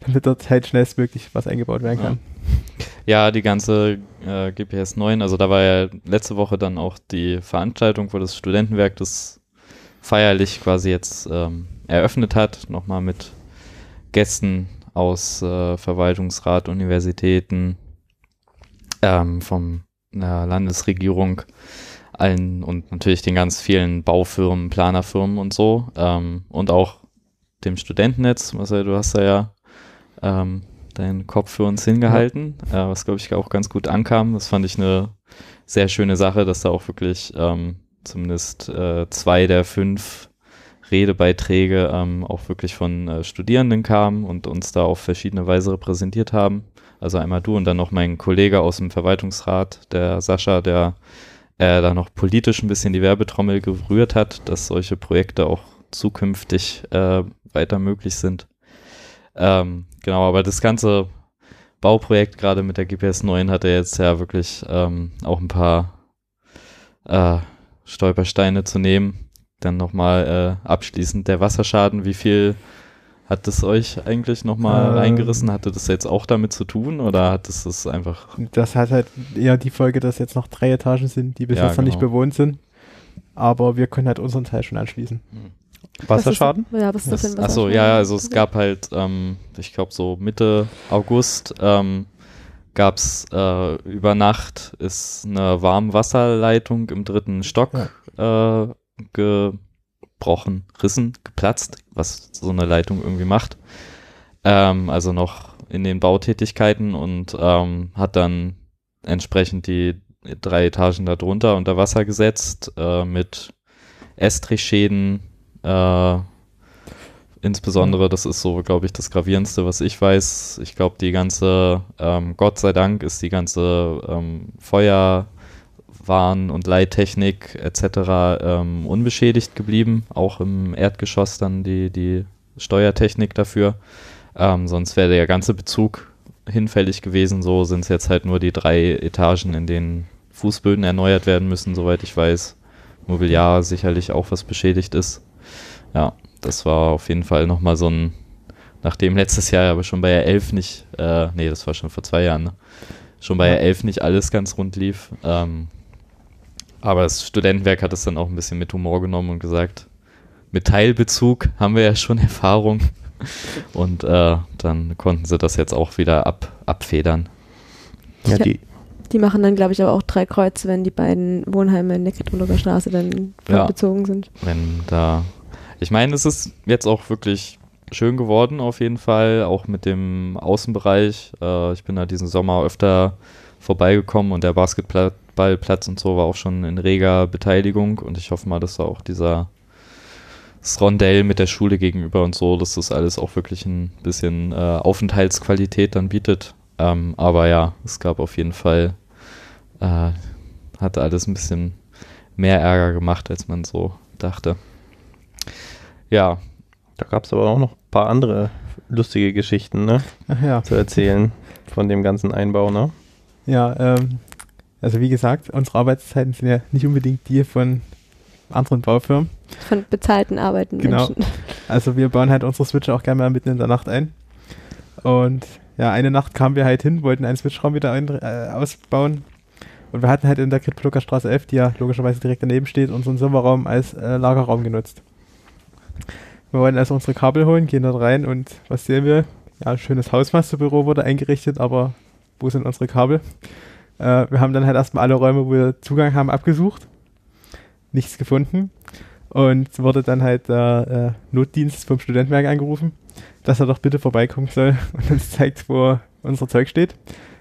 damit dort halt schnellstmöglich was eingebaut werden kann. Ja. Ja, die ganze äh, GPS 9, also da war ja letzte Woche dann auch die Veranstaltung, wo das Studentenwerk das feierlich quasi jetzt ähm, eröffnet hat, nochmal mit Gästen aus äh, Verwaltungsrat, Universitäten, ähm, vom äh, Landesregierung, allen und natürlich den ganz vielen Baufirmen, Planerfirmen und so ähm, und auch dem Studentennetz, was du hast da ja ähm, deinen Kopf für uns hingehalten, ja. äh, was glaube ich auch ganz gut ankam. Das fand ich eine sehr schöne Sache, dass da auch wirklich ähm, zumindest äh, zwei der fünf Redebeiträge ähm, auch wirklich von äh, Studierenden kamen und uns da auf verschiedene Weise repräsentiert haben. Also einmal du und dann noch mein Kollege aus dem Verwaltungsrat, der Sascha, der äh, da noch politisch ein bisschen die Werbetrommel gerührt hat, dass solche Projekte auch zukünftig äh, weiter möglich sind. Ähm, genau, aber das ganze Bauprojekt gerade mit der GPS 9 hatte jetzt ja wirklich ähm, auch ein paar äh, Stolpersteine zu nehmen. Dann nochmal äh, abschließend der Wasserschaden. Wie viel hat das euch eigentlich nochmal ähm, reingerissen? Hatte das jetzt auch damit zu tun oder hat es das einfach. Das hat halt eher die Folge, dass jetzt noch drei Etagen sind, die bis ja, jetzt noch genau. nicht bewohnt sind. Aber wir können halt unseren Teil schon anschließen. Wasserschaden? Was ist, ja, was ist das, denn? Achso, ja, also es gab halt, ähm, ich glaube so Mitte August ähm, gab es äh, über Nacht ist eine Warmwasserleitung im dritten Stock ja. äh, gebrochen, rissen, geplatzt, was so eine Leitung irgendwie macht. Ähm, also noch in den Bautätigkeiten und ähm, hat dann entsprechend die drei Etagen darunter unter Wasser gesetzt äh, mit Estrichschäden, äh, insbesondere, das ist so, glaube ich, das Gravierendste, was ich weiß. Ich glaube, die ganze, ähm, Gott sei Dank, ist die ganze ähm, Feuerwarn- und Leittechnik etc. Ähm, unbeschädigt geblieben. Auch im Erdgeschoss dann die, die Steuertechnik dafür. Ähm, sonst wäre der ganze Bezug hinfällig gewesen. So sind es jetzt halt nur die drei Etagen, in denen Fußböden erneuert werden müssen, soweit ich weiß. Mobiliar sicherlich auch was beschädigt ist. Ja, das war auf jeden Fall nochmal so ein, nachdem letztes Jahr aber schon bei der 11 nicht, äh, nee, das war schon vor zwei Jahren, ne? schon bei der 11 nicht alles ganz rund lief. Ähm, aber das Studentenwerk hat es dann auch ein bisschen mit Humor genommen und gesagt, mit Teilbezug haben wir ja schon Erfahrung. Und äh, dann konnten sie das jetzt auch wieder ab, abfedern. Ja, die, die machen dann, glaube ich, aber auch drei Kreuze, wenn die beiden Wohnheime in der Kettenburger Straße dann ja, bezogen sind. Wenn da ich meine, es ist jetzt auch wirklich schön geworden auf jeden Fall, auch mit dem Außenbereich. Äh, ich bin da diesen Sommer öfter vorbeigekommen und der Basketballplatz und so war auch schon in reger Beteiligung und ich hoffe mal, dass da auch dieser Rondell mit der Schule gegenüber und so, dass das alles auch wirklich ein bisschen äh, Aufenthaltsqualität dann bietet. Ähm, aber ja, es gab auf jeden Fall, äh, hat alles ein bisschen mehr Ärger gemacht, als man so dachte. Ja. Da gab es aber auch noch ein paar andere lustige Geschichten, ne? Ach ja. Zu erzählen von dem ganzen Einbau, ne? Ja, ähm, also wie gesagt, unsere Arbeitszeiten sind ja nicht unbedingt die von anderen Baufirmen. Von bezahlten Arbeiten genau. Menschen. Also wir bauen halt unsere Switche auch gerne mal mitten in der Nacht ein. Und ja, eine Nacht kamen wir halt hin, wollten einen Switchraum wieder ein, äh, ausbauen. Und wir hatten halt in der Kritplucker Straße 11, die ja logischerweise direkt daneben steht, unseren Serverraum als äh, Lagerraum genutzt. Wir wollten also unsere Kabel holen, gehen dort rein und was sehen wir? Ja, ein schönes Hausmeisterbüro wurde eingerichtet, aber wo sind unsere Kabel? Äh, wir haben dann halt erstmal alle Räume, wo wir Zugang haben, abgesucht. Nichts gefunden. Und wurde dann halt der äh, Notdienst vom Studentenwerk angerufen, dass er doch bitte vorbeikommen soll und uns zeigt, wo unser Zeug steht.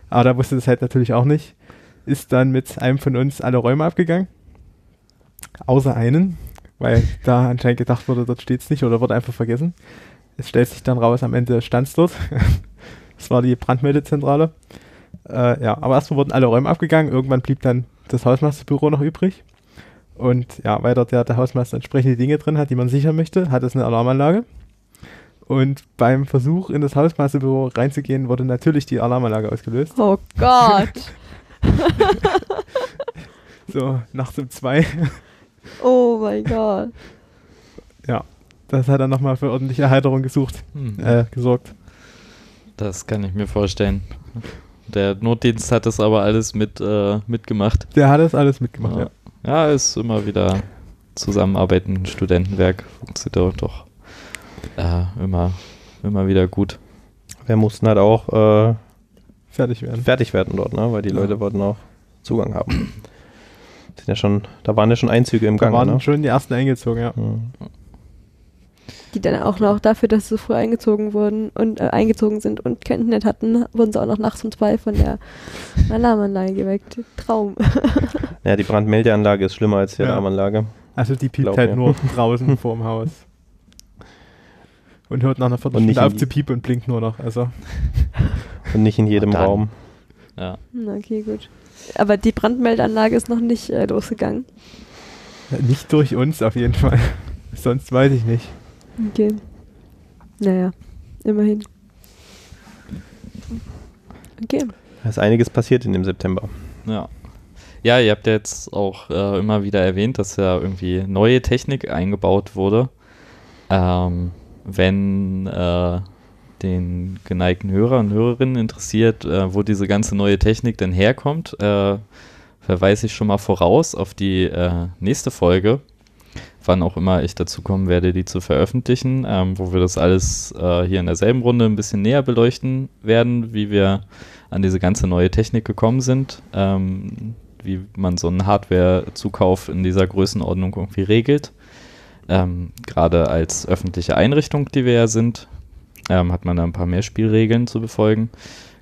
Aber da wusste das halt natürlich auch nicht. Ist dann mit einem von uns alle Räume abgegangen. Außer einen, weil da anscheinend gedacht wurde, dort steht es nicht oder wurde einfach vergessen. Es stellt sich dann raus, am Ende stand es dort. das war die Brandmeldezentrale. Äh, ja, aber erstmal wurden alle Räume abgegangen. Irgendwann blieb dann das Hausmeisterbüro noch übrig. Und ja, weil dort der, der Hausmeister entsprechende Dinge drin hat, die man sichern möchte, hat es eine Alarmanlage. Und beim Versuch, in das Hausmeisterbüro reinzugehen, wurde natürlich die Alarmanlage ausgelöst. Oh Gott. so, nachts um zwei. Oh mein Gott. Ja, das hat dann nochmal für ordentliche Erheiterung gesucht, Hm. äh, gesorgt. Das kann ich mir vorstellen. Der Notdienst hat das aber alles mit äh, mitgemacht. Der hat das alles mitgemacht, ja. Ja, ist immer wieder Zusammenarbeiten, Studentenwerk funktioniert doch äh, immer, immer wieder gut. Wir mussten halt auch äh, Fertig werden. fertig werden dort, ne? weil die Ja. Leute wollten auch Zugang haben. Sind ja schon, da waren ja schon Einzüge im Da Gange. waren Ne? schon die ersten eingezogen, ja. Mhm. Die dann auch noch dafür, dass sie so früh eingezogen wurden und äh, eingezogen sind und kein Internet hatten, wurden sie auch noch nachts um zwei von der Alarmanlage geweckt. Traum. Ja, die Brandmeldeanlage ist schlimmer als die Ja. Alarmanlage. Also die piept Glaub halt mir. nur draußen vorm Haus. Und hört nach einer Und nicht Viertelstunde auf zu piepen und blinkt nur noch. Also Und nicht in jedem. Raum. Ja. Okay, gut. Aber die Brandmeldeanlage ist noch nicht äh, losgegangen. nicht durch uns auf jeden Fall. Sonst weiß ich nicht. Okay. Naja, immerhin. Okay. Da ist einiges passiert in dem September. Ja. Ja, ihr habt ja jetzt auch äh, immer wieder erwähnt, dass ja irgendwie neue Technik eingebaut wurde. Ähm, wenn äh, den geneigten Hörer und Hörerinnen interessiert, äh, wo diese ganze neue Technik denn herkommt, äh, verweise ich schon mal voraus auf die äh, nächste Folge, wann auch immer ich dazu kommen werde, die zu veröffentlichen, ähm, wo wir das alles äh, hier in derselben Runde ein bisschen näher beleuchten werden, wie wir an diese ganze neue Technik gekommen sind, ähm, wie man so einen Hardware-Zukauf in dieser Größenordnung irgendwie regelt. Ähm, Gerade als öffentliche Einrichtung, die wir ja sind, ähm, hat man da ein paar mehr Spielregeln zu befolgen.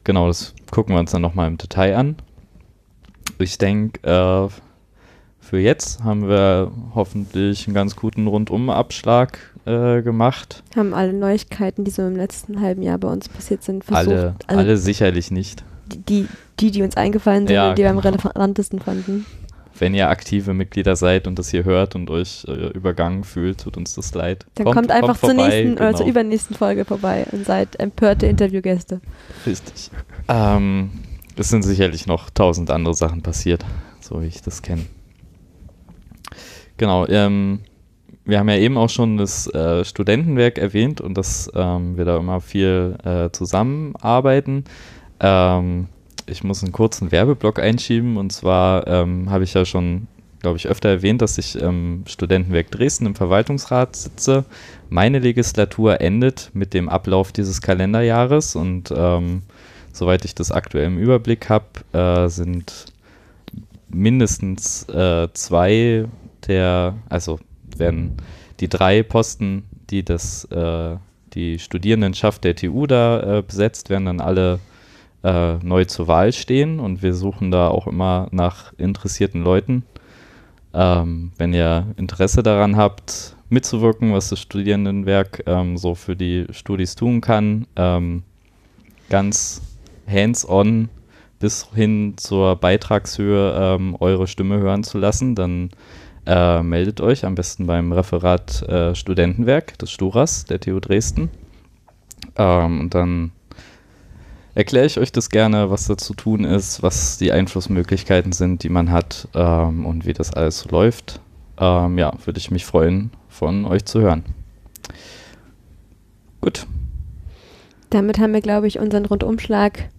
Genau, das gucken wir uns dann nochmal im Detail an. Ich denke, äh, für jetzt haben wir hoffentlich einen ganz guten Rundumabschlag äh, gemacht. Haben alle Neuigkeiten, die so im letzten halben Jahr bei uns passiert sind, versucht. alle, also alle sicherlich nicht. Die, die, die uns eingefallen sind Ja, und die wir am genau. relevantesten fanden. Wenn ihr aktive Mitglieder seid und das hier hört und euch äh, übergangen fühlt, tut uns das leid. Dann kommt, einfach zur vorbei, nächsten oder zur genau. übernächsten Folge vorbei und seid empörte Interviewgäste. Richtig. Ähm, es sind sicherlich noch tausend andere Sachen passiert, so wie ich das kenne. Genau, ähm, wir haben ja eben auch schon das äh, Studentenwerk erwähnt und dass ähm, wir da immer viel äh, zusammenarbeiten. Ähm, ich muss einen kurzen Werbeblock einschieben und zwar ähm, habe ich ja schon, glaube ich, öfter erwähnt, dass ich im Studentenwerk Dresden im Verwaltungsrat sitze. Meine Legislatur endet mit dem Ablauf dieses Kalenderjahres und ähm, soweit ich das aktuell im Überblick habe, äh, sind mindestens äh, zwei der, also werden die drei Posten, die das, äh, die Studierendenschaft der TU da äh, besetzt, werden dann alle äh, neu zur Wahl stehen und wir suchen da auch immer nach interessierten Leuten. Ähm, wenn ihr Interesse daran habt, mitzuwirken, was das Studierendenwerk ähm, so für die Studis tun kann, ähm, ganz hands-on bis hin zur Beitragshöhe ähm, eure Stimme hören zu lassen, dann äh, meldet euch am besten beim Referat äh, Studentenwerk des Sturas der TU Dresden. Ähm, und dann erkläre ich euch das gerne, was da zu tun ist, was die Einflussmöglichkeiten sind, die man hat ähm, und wie das alles so läuft. Ähm, ja, würde ich mich freuen, von euch zu hören. Gut. damit haben wir, glaube ich, unseren Rundumschlag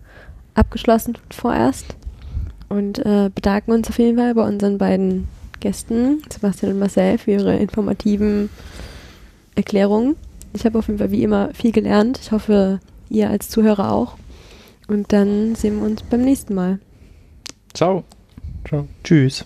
abgeschlossen vorerst und äh, bedanken uns auf jeden Fall bei unseren beiden Gästen, Sebastian und Marcel, für ihre informativen Erklärungen. Ich habe auf jeden Fall wie immer viel gelernt. Ich hoffe, ihr als Zuhörer auch. Und dann sehen wir uns beim nächsten Mal. Ciao. Ciao. Tschüss.